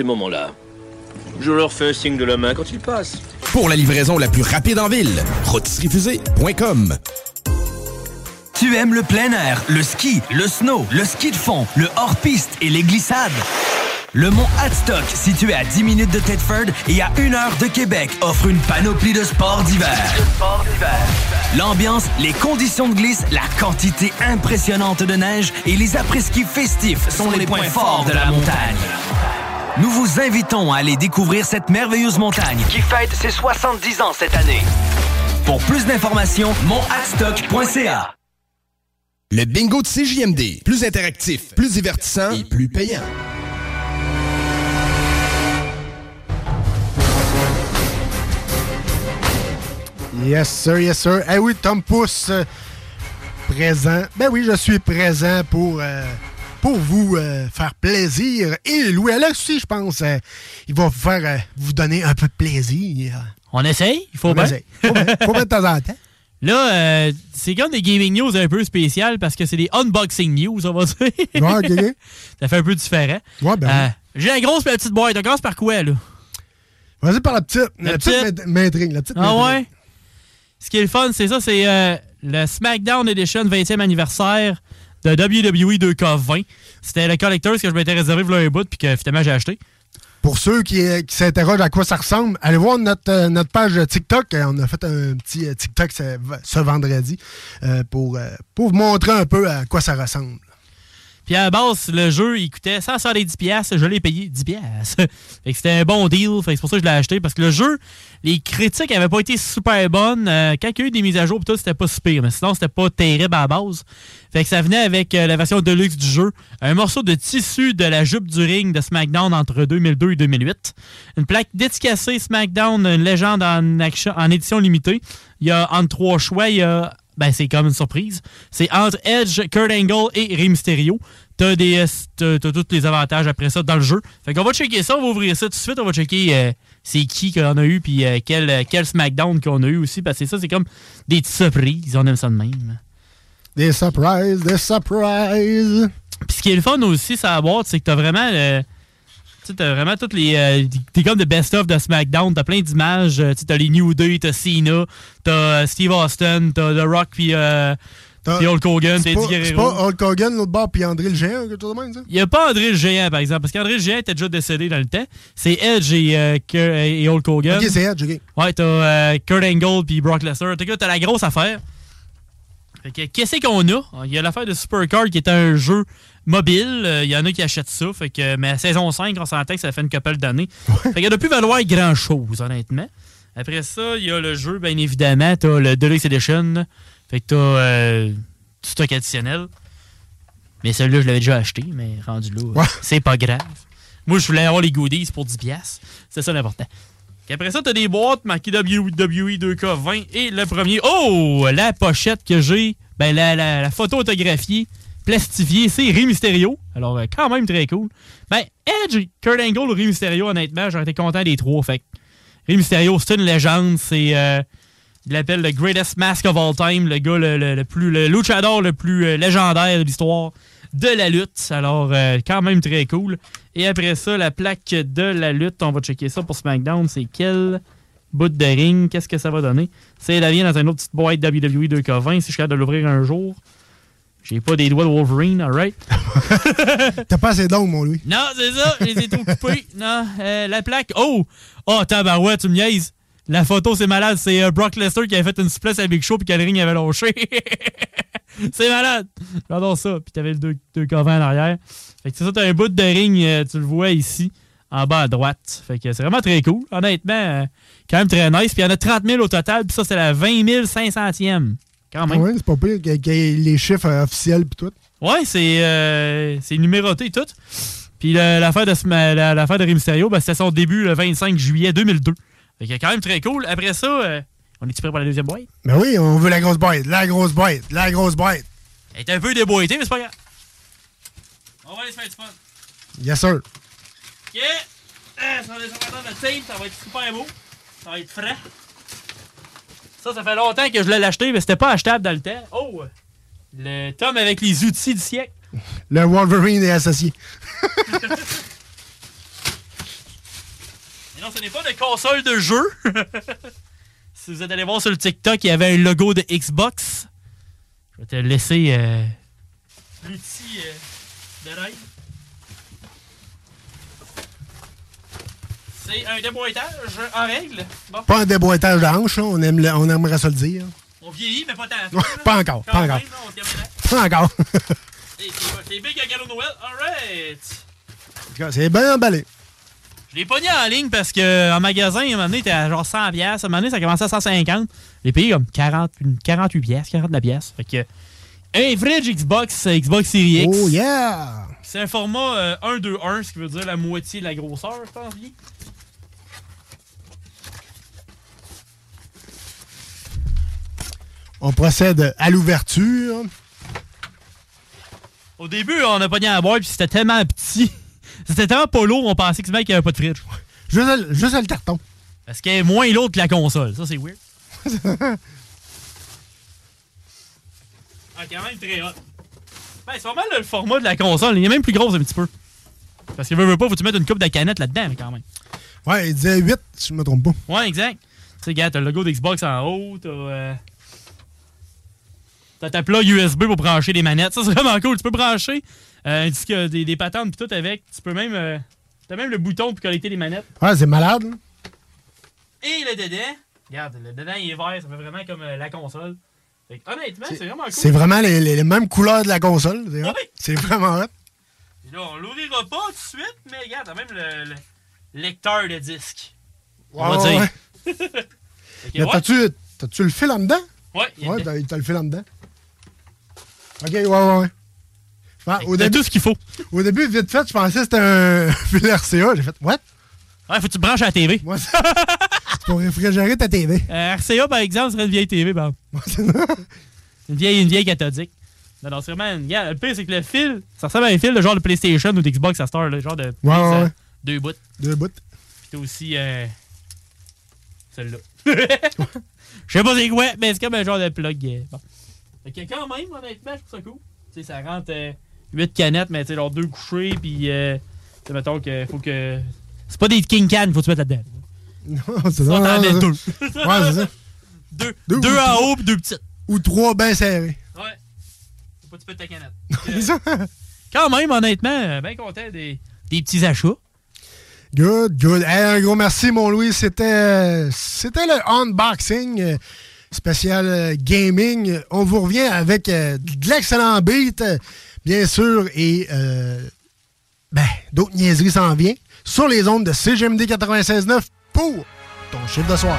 Ces moments-là. Je leur fais un signe de la main quand ils passent. Pour la livraison la plus rapide en ville, rotisseriefusée.com. Tu aimes le plein air, le ski, le snow, le ski de fond, le hors-piste et les glissades? Le mont Hadstock, situé à 10 minutes de Thetford et à 1 heure de Québec, offre une panoplie de sports d'hiver. L'ambiance, les conditions de glisse, la quantité impressionnante de neige et les après-ski festifs sont les points forts de la montagne. Nous vous invitons à aller découvrir cette merveilleuse montagne qui fête ses 70 ans cette année. Pour plus d'informations, monthadstock.ca. Le bingo de CJMD. Plus interactif, plus divertissant et plus payant. Yes, sir, yes, sir. Eh oui, Tom Pousse, euh, présent. Ben oui, je suis présent pour, euh, pour vous euh, faire plaisir. Et Louis-Alex aussi, je pense, euh, il va vous faire euh, vous donner un peu de plaisir. On essaye, il faut On bien. essaye. Faut bien, faut bien de temps en temps. Là, euh, c'est comme des gaming news un peu spéciales parce que c'est des unboxing news, on va dire. Ouais, ok. Ça fait un peu différent. Ouais, ben Euh. J'ai la grosse petite boîte. On commence par quoi, là? Vas-y par la petite. La, La petite, m'intrigue. La petite Ah ouais? Ce qui est le fun, c'est ça, c'est euh, le SmackDown Edition 20e anniversaire de WWE 2K20. C'était le collector que je m'étais réservé pour un bout puis que finalement j'ai acheté. Pour ceux qui, s'interrogent à quoi ça ressemble, allez voir notre, euh, notre page TikTok. Euh, On a fait un petit euh, TikTok ce, vendredi pour, pour vous montrer un peu à quoi ça ressemble. Puis à la base, le jeu, il coûtait 170$. piastres. Je l'ai payé 10$. piastres. fait que c'était un bon deal. Fait que c'est pour ça que je l'ai acheté. Parce que le jeu, les critiques n'avaient pas été super bonnes. Euh, quand il y a eu des mises à jour, pis tout, c'était pas si pire. Mais sinon, c'était pas terrible à la base. Fait que ça venait avec euh, la version deluxe du jeu. Un morceau de tissu de la jupe du ring de SmackDown entre 2002 et 2008. Une plaque dédicacée SmackDown, une légende en, action- en édition limitée. Il y a entre trois choix, il y a ben c'est comme une surprise. C'est entre Edge, Kurt Angle et Rey Mysterio. T'as des euh, t'as, t'as tous les avantages après ça dans le jeu. Fait qu'on va checker ça, on va ouvrir ça tout de suite, on va checker euh, c'est qui qu'on a eu puis euh, quel, quel SmackDown qu'on a eu aussi parce que ça c'est comme des petites surprises, on aime ça de même. Des surprises, des surprises. Puis ce qui est le fun aussi, ça la boîte, c'est que t'as vraiment le. Tu sais, t'as vraiment toutes les. euh, t'es comme de best-of de SmackDown. T'as plein d'images. euh, T'as les New Day, t'as Cena, t'as euh, Steve Austin, t'as The Rock, puis euh, Puis Hulk Hogan, Teddy pas, c'est Guerrero. pas Hulk Hogan, l'autre bord, puis André le Géant, quelque chose de même, ça? Il n'y a pas André le Géant, par exemple, parce qu'André le Géant était déjà décédé dans le temps. C'est Edge et, euh, et Hulk Hogan. Ok, c'est Edge, ok. Ouais, t'as euh, Kurt Angle puis Brock Lesnar. T'as t'as la grosse affaire. Fait que, qu'est-ce qu'on a? Il y a l'affaire de Supercard qui est un jeu mobile. Euh, Il y en a qui achètent ça. Fait que, mais à saison 5, on s'entend que ça fait une couple d'années. Fait qu'il ne plus valoir grand-chose, honnêtement. Après ça, il y a le jeu, bien évidemment. T'as le Deluxe Edition. Fait que t'as euh, du stock additionnel. Mais celui-là, je l'avais déjà acheté, mais rendu là, c'est pas grave. Moi, je voulais avoir les goodies pour 10$. piastres. C'est ça l'important. Après ça, t'as des boîtes marquées WWE 2K20 et le premier. Oh! La pochette que j'ai, ben la, la- la photo autographiée, plastifiée, c'est Rey Mysterio. Alors, euh, quand même très cool. Ben, Edge, Kurt Angle ou Rey Mysterio, honnêtement, j'aurais été content des trois. Fait Rey Mysterio, c'est une légende. C'est. euh, il l'appelle le greatest mask of all time, le gars le, le- plus. le luchador le plus euh, légendaire de l'histoire de la lutte. Alors, euh, quand même très cool. Et après ça, la plaque de la lutte, on va checker ça pour SmackDown. C'est quel bout de ring? Qu'est-ce que ça va donner? C'est elle vient dans une autre petite boîte WWE 2K20 si je suis capable de l'ouvrir un jour. J'ai pas des doigts de Wolverine, alright? T'as pas assez d'ongles, mon Louis. Non, c'est ça, je les ai tout coupés. Non, euh, la plaque. Oh! Oh, tabarouette, tu me niaises. La photo, c'est malade. C'est euh, Brock Lesnar qui avait fait une souplesse à Big Show puis que le ring avait lâché. c'est malade. J'adore ça. Puis t'avais le 2 deux covents en arrière. Fait que c'est ça, t'as un bout de ring, euh, tu le vois ici, en bas à droite. Fait que c'est vraiment très cool. Honnêtement, quand même très nice. Puis il y en a 30 000 au total. Puis ça, c'est la 20 500e. Quand même. Ah ouais, c'est pas pire qu'il y ait- les chiffres euh, officiels pis tout. Ouais, c'est euh, c'est numéroté et tout. Puis l'affaire de, la- de Rey Mysterio, ben, c'était son début le 25 juillet 2002. Fait que quand même très cool. Après ça, euh, on est-tu prêt pour la deuxième boîte? Ben oui, on veut la grosse boîte, la grosse boîte, la grosse boîte. Elle est un peu déboîtée, mais c'est pas grave. On va aller se faire du fun. Yes, sir. OK. Euh, ça va être super beau. Ça va être frais. Ça, ça fait longtemps que je l'ai acheté, mais c'était pas achetable dans le temps. Oh! Le tome avec les outils du siècle. Le Wolverine est associé. Mais non, ce n'est pas de console de jeu. si vous êtes allé voir sur le TikTok, il y avait un logo de Xbox. Je vais te laisser euh, l'outil euh, de rêve. C'est un déboîtage en règle? Bon. Pas un déboîtage de hanche, hein, on, aime le- on aimerait ça le dire. On vieillit, mais pas tant. Ouais, pas encore, Quand pas même, encore. là. Pas encore. C'est big à Galo Noël. Alright. c'est bien emballé. Je l'ai pogné en ligne parce que en magasin, à un moment donné, t'es à genre 100 pièces. À un moment donné, ça commençait à 150. J'ai payé comme 40, 48 pièces, 49 pièces. Fait que un vrai Xbox, euh, Xbox Series X. Oh yeah! C'est un format euh, 1-2-1, ce qui veut dire la moitié de la grosseur, je pense On procède à l'ouverture. Au début, on a pogné à boire, puis c'était tellement petit. C'était tellement pas lourd, on pensait que ce mec avait pas de fridge. Juste, juste le carton. Parce qu'elle est moins lourde que la console. Ça, c'est weird. Ah, quand même très hot. Ben, c'est vraiment le format de la console. Il est même plus gros un petit peu. Parce qu'il veut, veut pas, faut que tu mettes une coupe de canette là-dedans, mais quand même. Ouais, il disait 8, si je me trompe pas. Ouais, exact. Tu sais, gars, t'as le logo d'Xbox en haut, t'as. euh, T'as ta plug USB pour brancher les manettes. Ça, c'est vraiment cool. Tu peux brancher euh, un disque, des, des patentes pis tout avec. Tu peux même. euh, T'as même le bouton pour connecter les manettes. Ouais, c'est malade. hein. Et le dedans. Regarde, le dedans il est vert, ça fait vraiment comme euh, la console. Fait que, honnêtement, c'est vraiment cool. C'est vraiment les, les- les mêmes couleurs de la console. C'est hot. C'est vraiment hot. Et là, on l'ouvrira pas tout de suite, mais regarde, t'as même le, le lecteur de disque. On Ouais, va dire. ouais. Mais ouais. t'as-tu, le fil en dedans? Ouais, Ouais, t'as le fil en dedans. Ok, ouais, ouais, ouais. Ouais, au t'as début, tout ce qu'il faut. Au début, vite fait, je pensais que c'était un fil RCA. J'ai fait, what? Ouais, faut que tu branches à la TV. Ouais, c'est pour réfrigérer ta TV. Euh, RCA, par exemple, serait une vieille TV, ben. une vieille, une vieille cathodique. Non, non, c'est vraiment. une- le pire, c'est que le fil, ça ressemble à un fil de genre de PlayStation ou d'Xbox à Star, le genre de. Ouais, prise, ouais, euh, ouais. Deux bouts. Deux bouts. Puis t'as aussi. Euh, Celle-là. Je sais pas c'est quoi, mais c'est comme un genre de plug. euh, Bon. Fait que quand même, honnêtement, je trouve ça cool. Tu sais, ça rentre 8 canettes, mais tu sais, genre deux couchées, puis. Euh, mettons que faut que. C'est pas des King Can, faut que tu mettes là-dedans. Non, c'est Ça, ça. t'en c'est deux. ça. Ouais, c'est ça. Deux, Deux deux en haut, puis deux petites. Ou trois bien serrés. Ouais. Pas tu peux ta canette. Euh, quand même, honnêtement, euh, bien content des, des petits achats. Good, good. Hey, un gros merci, mon Louis. C'était, c'était le unboxing euh, spécial euh, gaming. On vous revient avec euh, de l'excellent beat, bien sûr, et euh, ben, d'autres niaiseries s'en viennent sur les ondes de CGMD 96.9 pour ton chiffre de soir.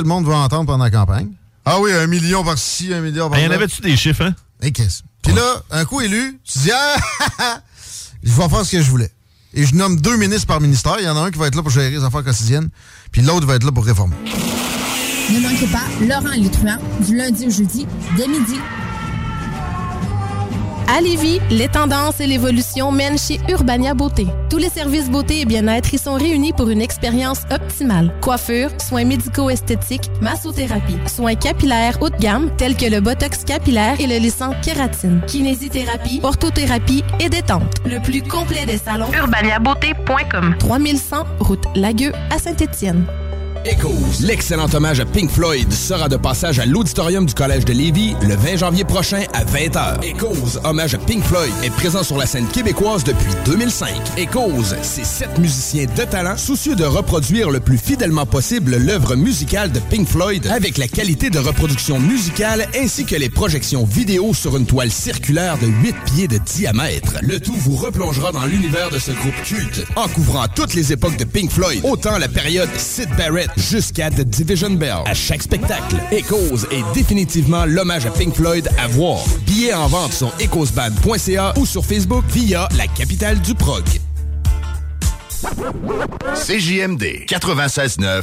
le monde va entendre pendant la campagne. Ah oui, un million par-ci, un million par-là. Il y en avait-tu des chiffres, hein? Et qu'est-ce? Puis là, un coup élu, tu dis, ah, je vais faire ce que je voulais. Et je nomme deux ministres par ministère. Il y en a un qui va être là pour gérer les affaires quotidiennes, puis l'autre va être là pour réformer. Ne manquez pas Laurent Létruant du lundi au jeudi dès midi. À Lévis, les tendances et l'évolution mènent chez Urbania Beauté. Tous les services beauté et bien-être y sont réunis pour une expérience optimale. Coiffure, soins médico-esthétiques, massothérapie, soins capillaires haut de gamme tels que le botox capillaire et le lissant kératine, kinésithérapie, orthothérapie et détente. Le plus complet des salons, urbaniabeauté.com. 3100 route Lagueux à Saint-Étienne. Echoes, l'excellent hommage à Pink Floyd sera de passage à l'auditorium du Collège de Lévis le 20 janvier prochain à 20h. Echoes, hommage à Pink Floyd, est présent sur la scène québécoise depuis 2005. Echoes, c'est sept musiciens de talent soucieux de reproduire le plus fidèlement possible l'œuvre musicale de Pink Floyd avec la qualité de reproduction musicale ainsi que les projections vidéo sur une toile circulaire de 8 pieds de diamètre. Le tout vous replongera dans l'univers de ce groupe culte en couvrant toutes les époques de Pink Floyd, autant la période Sid Barrett jusqu'à The Division Bell. À chaque spectacle, Echoes est définitivement l'hommage à Pink Floyd à voir. Billets en vente sur echoesband.ca ou sur Facebook via la capitale du prog. CJMD 96.9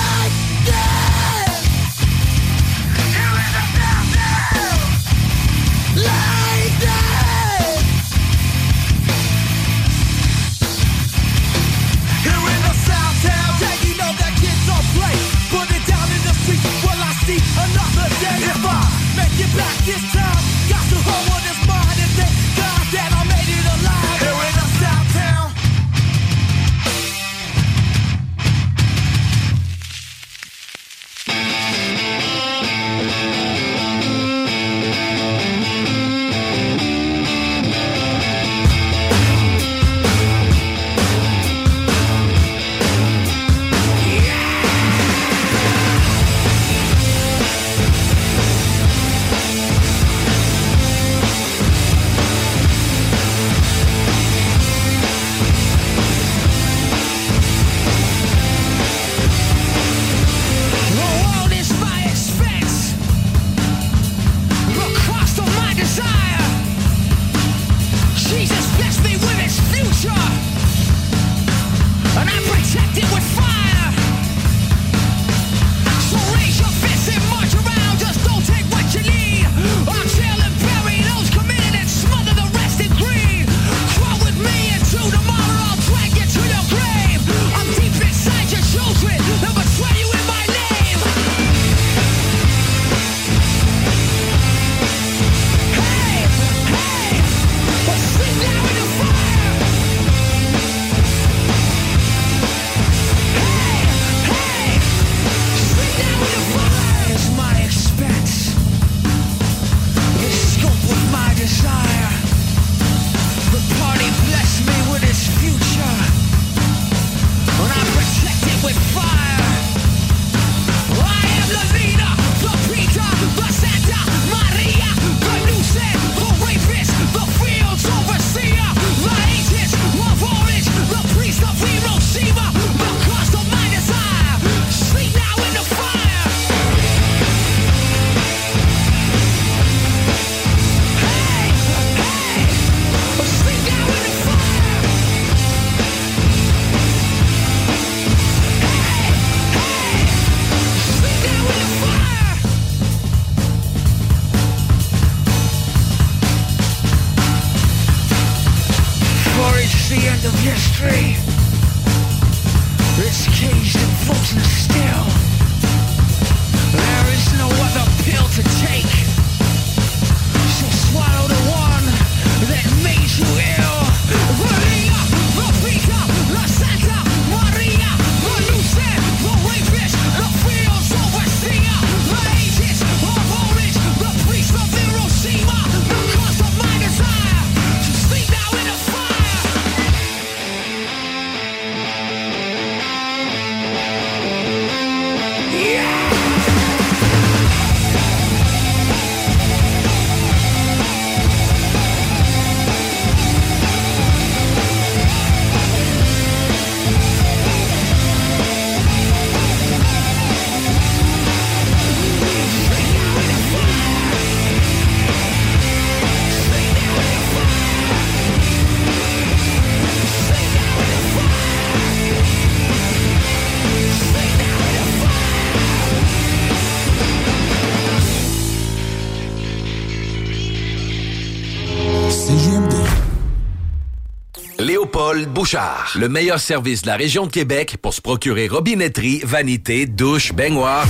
like Le meilleur service de la région de Québec pour se procurer robinetterie, vanité, douche, baignoire.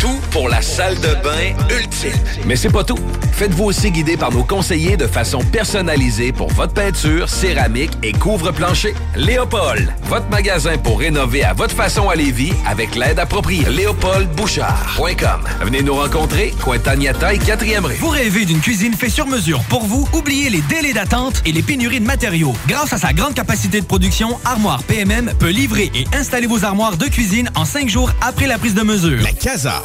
Tout pour la salle de bain ultime. Mais c'est pas tout. Faites-vous aussi guider par nos conseillers de façon personnalisée pour votre peinture, céramique et couvre-plancher. Léopold, votre magasin pour rénover à votre façon à Lévis avec l'aide appropriée. LéopoldBouchard.com. Venez nous rencontrer, Cointagnata et 4e rue. Vous rêvez d'une cuisine faite sur mesure pour vous? Oubliez les délais d'attente et les pénuries de matériaux. Grâce à sa grande capacité de production, Armoire PMM peut livrer et installer vos armoires de cuisine en cinq jours après la prise de mesure. La Casa,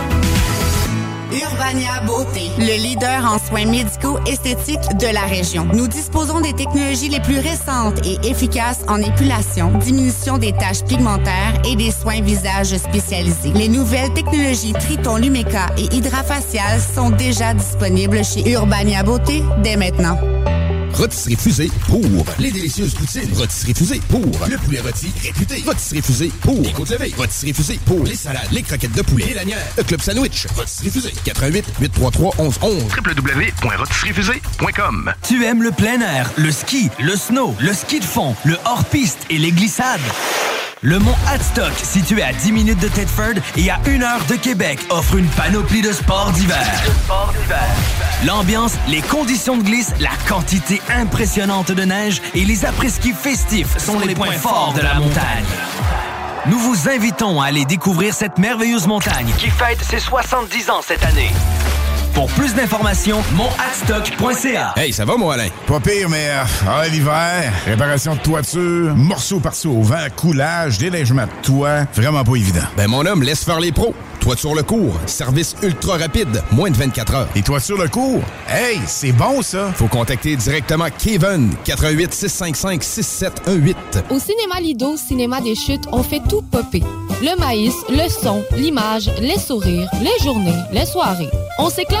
Urbania Beauté, le leader en soins médicaux esthétiques de la région. Nous disposons des technologies les plus récentes et efficaces en épilation, diminution des taches pigmentaires et des soins visage spécialisés. Les nouvelles technologies Triton Lumeca et Hydrafacial sont déjà disponibles chez Urbania Beauté dès maintenant. Rôtisserie Fusée pour les délicieuses poutines. Rôtisserie Fusée pour le poulet rôti réputé. Rôtisserie Fusée pour les côtes levées. Rôtisserie Fusée pour les salades, les croquettes de poulet et lanières. Le club sandwich. Rôtisserie Fusée. 88 833 1111 www.rotisseriefusée.com Tu aimes le plein air, le ski, le snow, le ski de fond, le hors-piste et les glissades? Le mont Hadstock, situé à 10 minutes de Thetford et à 1 heure de Québec, offre une panoplie de sports d'hiver. L'ambiance, les conditions de glisse, la quantité impressionnante de neige et les après-ski festifs sont les points forts de la montagne. Nous vous invitons à aller découvrir cette merveilleuse montagne qui fête ses 70 ans cette année. Pour plus d'informations, monadstock.ca. Hey, ça va, mon Alain? Pas pire, mais euh, ah, l'hiver, réparation de toiture, morceaux par-ci au vent, coulage, déneigement de toit, vraiment pas évident. Ben, mon homme, laisse faire les pros. Toiture le cours, service ultra rapide, moins de 24 heures. Et toiture le cours? Hey, c'est bon, ça! Faut contacter directement Kevin, 88 655 6718. Au Cinéma Lido, Cinéma des Chutes, on fait tout popper. Le maïs, le son, l'image, les sourires, les journées, les soirées. On s'éclate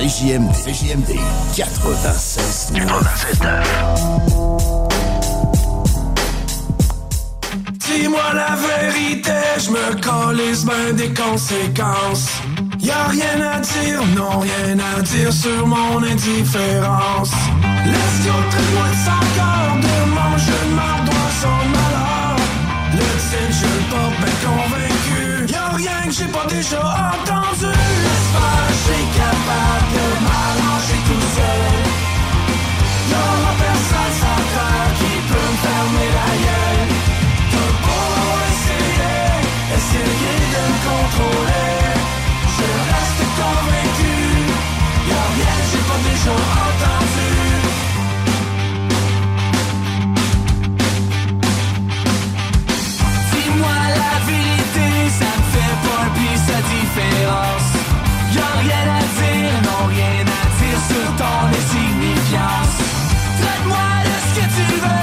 CJMD, CJMD 96 Dis-moi la vérité, je me calisse ben des conséquences. Y'a rien à dire, non rien à dire sur mon indifférence. L'esquion très loin de son corps, de mon jeu de malheur. Le titre, je le porte convaincu. Y'a rien que j'ai pas déjà entendu. Laisse suis capable grâce. Y'a rien à dire, non rien à dire sur ton insignifiance. Traite-moi de ce que tu veux.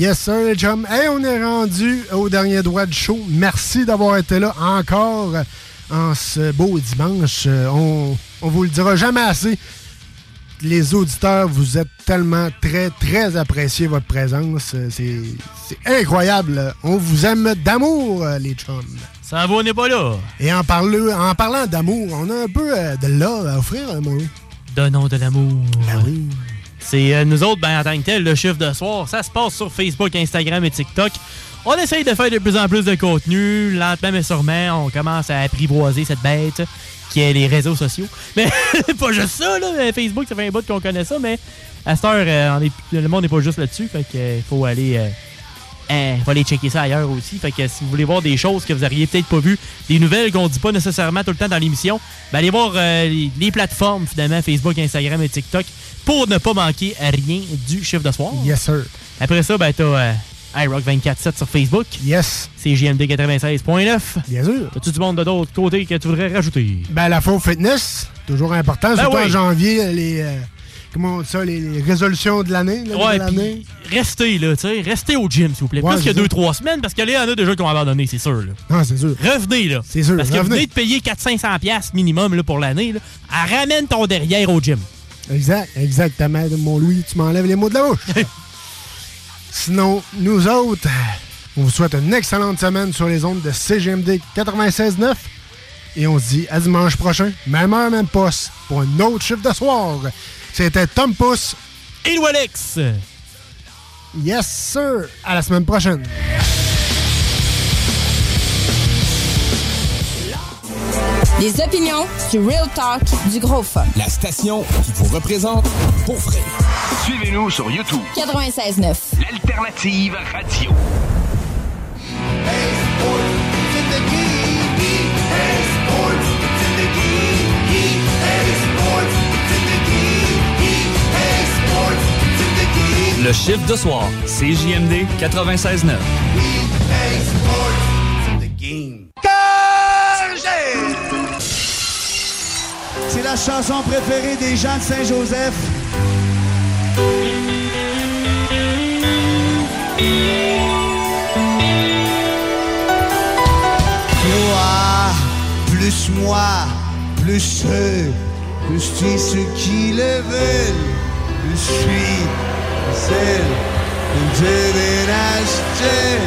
Yes, sir, les chums. Hey, on est rendu au dernier droit du show. Merci d'avoir été là encore euh, en ce beau dimanche. Euh, on, on vous le dira jamais assez. Les auditeurs, vous êtes tellement très, très appréciés votre présence. Euh, c'est incroyable. On vous aime d'amour, les chums. Ça va, on n'est pas là. Et en, en parlant d'amour, on a un peu de love à offrir, mon Donnons de l'amour. Ben oui. C'est euh, nous autres, ben, en tant que tel, le chiffre de soir, ça se passe sur Facebook, Instagram et TikTok. On essaye de faire de plus en plus de contenu. Lentement mais sûrement, on commence à apprivoiser cette bête qui est les réseaux sociaux. Mais pas juste ça, là. Euh, Facebook, ça fait un bout qu'on connaît ça, mais à cette heure, euh, le monde n'est pas juste là-dessus. Fait qu'il faut aller euh, hein, faut aller checker ça ailleurs aussi. Fait que si vous voulez voir des choses que vous auriez peut-être pas vues, des nouvelles qu'on dit pas nécessairement tout le temps dans l'émission, ben allez voir euh, les, les plateformes finalement, Facebook, Instagram et TikTok, pour ne pas manquer rien du chiffre de soir. Yes, sir. Après ça, ben t'as euh, iRock 24-7 sur Facebook. Yes. C'est JMD 96.9. Bien sûr. As-tu du monde de l'autre côté que tu voudrais rajouter? Ben, la faux fitness, toujours important. Ben surtout oui. en janvier, les, euh, comment ça, les, résolutions de l'année. Ouais, l'année? restez là, tu sais. Restez au gym, s'il vous plaît. Ouais, Plus que ça. 2-3 semaines, parce que là, il y en a déjà qui ont abandonné, c'est sûr. Là. Non, c'est sûr. Revenez, là. C'est sûr, Parce que revenez. venez de payer 400-500$ piastres minimum là, pour l'année. là. Ah, ramène ton derrière au gym. Exact, exactement. Mon Louis, tu m'enlèves les mots de la bouche. Sinon, nous autres, on vous souhaite une excellente semaine sur les ondes de CGMD 96.9. Et on se dit à dimanche prochain, même heure, même poste, pour un autre chiffre de soir. C'était Tom Pousse. Et Alex. Yes, sir. À la semaine prochaine. Les opinions sur Real Talk du Gros Fun. La station qui vous représente pour vrai. Suivez-nous sur YouTube. 96.9. L'alternative radio. Le chiffre de soir, CJMD 96.9. C'est la chanson préférée des gens de Saint-Joseph. Toi, plus moi, plus eux, plus tu es ceux qui le veulent, plus je suis celle de déménager.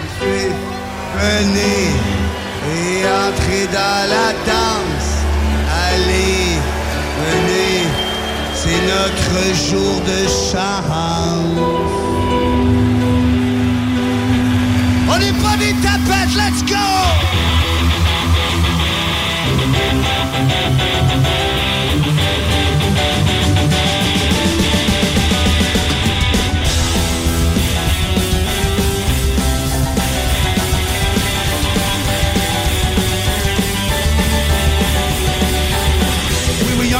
Je suis venu et entrer dans la danse. Allez, venez, c'est notre jour de chance. On n'est pas des tapettes, let's go!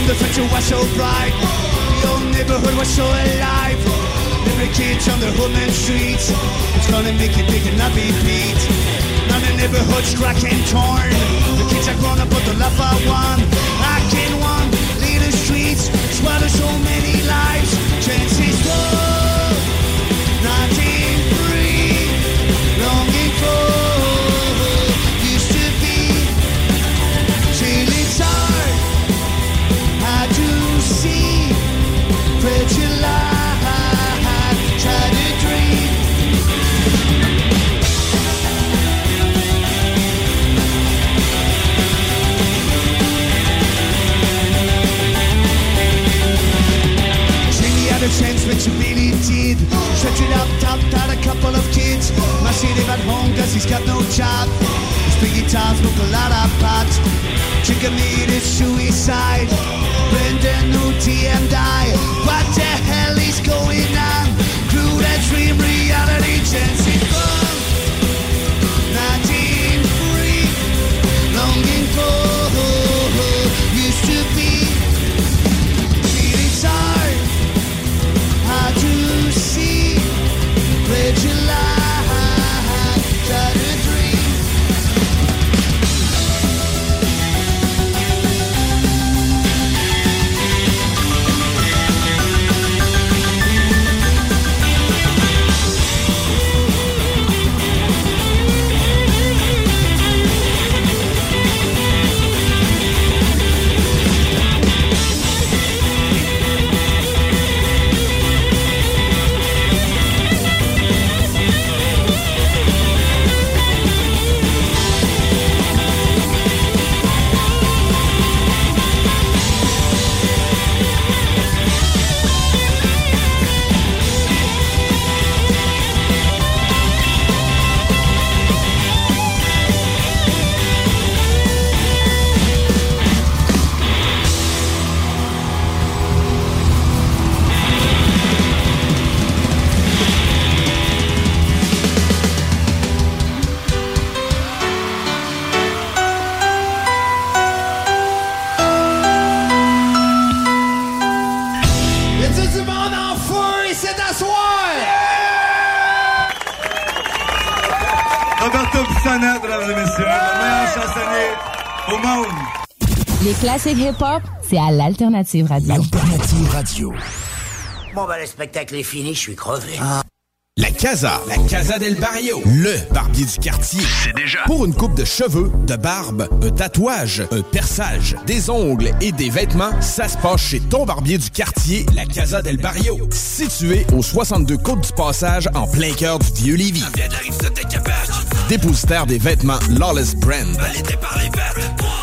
The future was so bright. The old neighborhood was so alive. Every kids on the Hoodman streets. It's gonna make you think and not be beat. Now the neighborhood's cracked and torn. The kids are grown up, but the love I want. I can one lead the streets. Swallow so many lives. Had when you really did. Stretch it out, top, out a couple of kids. My city at home cause he's got no job. His big guitar smoke a lot of pot. Chicken meat is suicide. Brendan Uti and I. What the hell is going on? Crew that dream reality chance Les classiques hip-hop, c'est à l'Alternative Radio. Alternative Radio. Bon, ben, le spectacle est fini, je suis crevé. La Casa, la Casa del Barrio, le barbier du quartier. C'est déjà. Pour une coupe de cheveux, de barbe, un tatouage, un perçage, des ongles et des vêtements, ça se passe chez ton barbier du quartier, la Casa del Barrio. Situé au 62 Côte du Passage, en plein cœur du vieux Lévis. Dépositaire des vêtements Lawless Brand.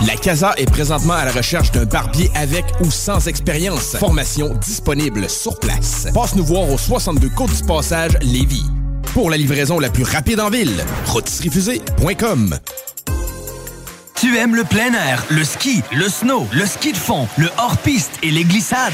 La Casa est présentement à la recherche d'un barbier avec ou sans expérience. Formation disponible sur place. Passe nous voir au 62 Côte du Passage, Lévis. Pour la livraison la plus rapide en ville, rôtisseriefusée.com. Tu aimes le plein air, le ski, le snow, le ski de fond, le hors-piste et les glissades?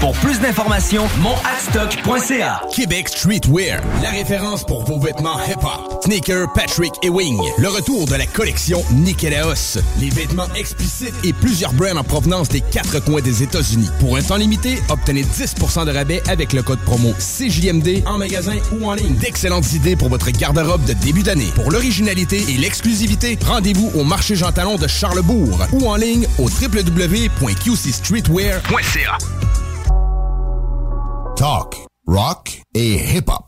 Pour plus d'informations, monadstock.ca. Québec Streetwear, la référence pour vos vêtements hip-hop. Sneaker, Patrick et Wing. Le retour de la collection Nikélaos. Les vêtements explicites et plusieurs brands en provenance des quatre coins des États-Unis. Pour un temps limité, obtenez 10% de rabais avec le code promo CJMD en magasin ou en ligne. D'excellentes idées pour votre garde-robe de début d'année. Pour l'originalité et l'exclusivité, rendez-vous au marché Jean Talon de Charlebourg ou en ligne au www.qcstreetwear.ca. Talk, rock et hip-hop.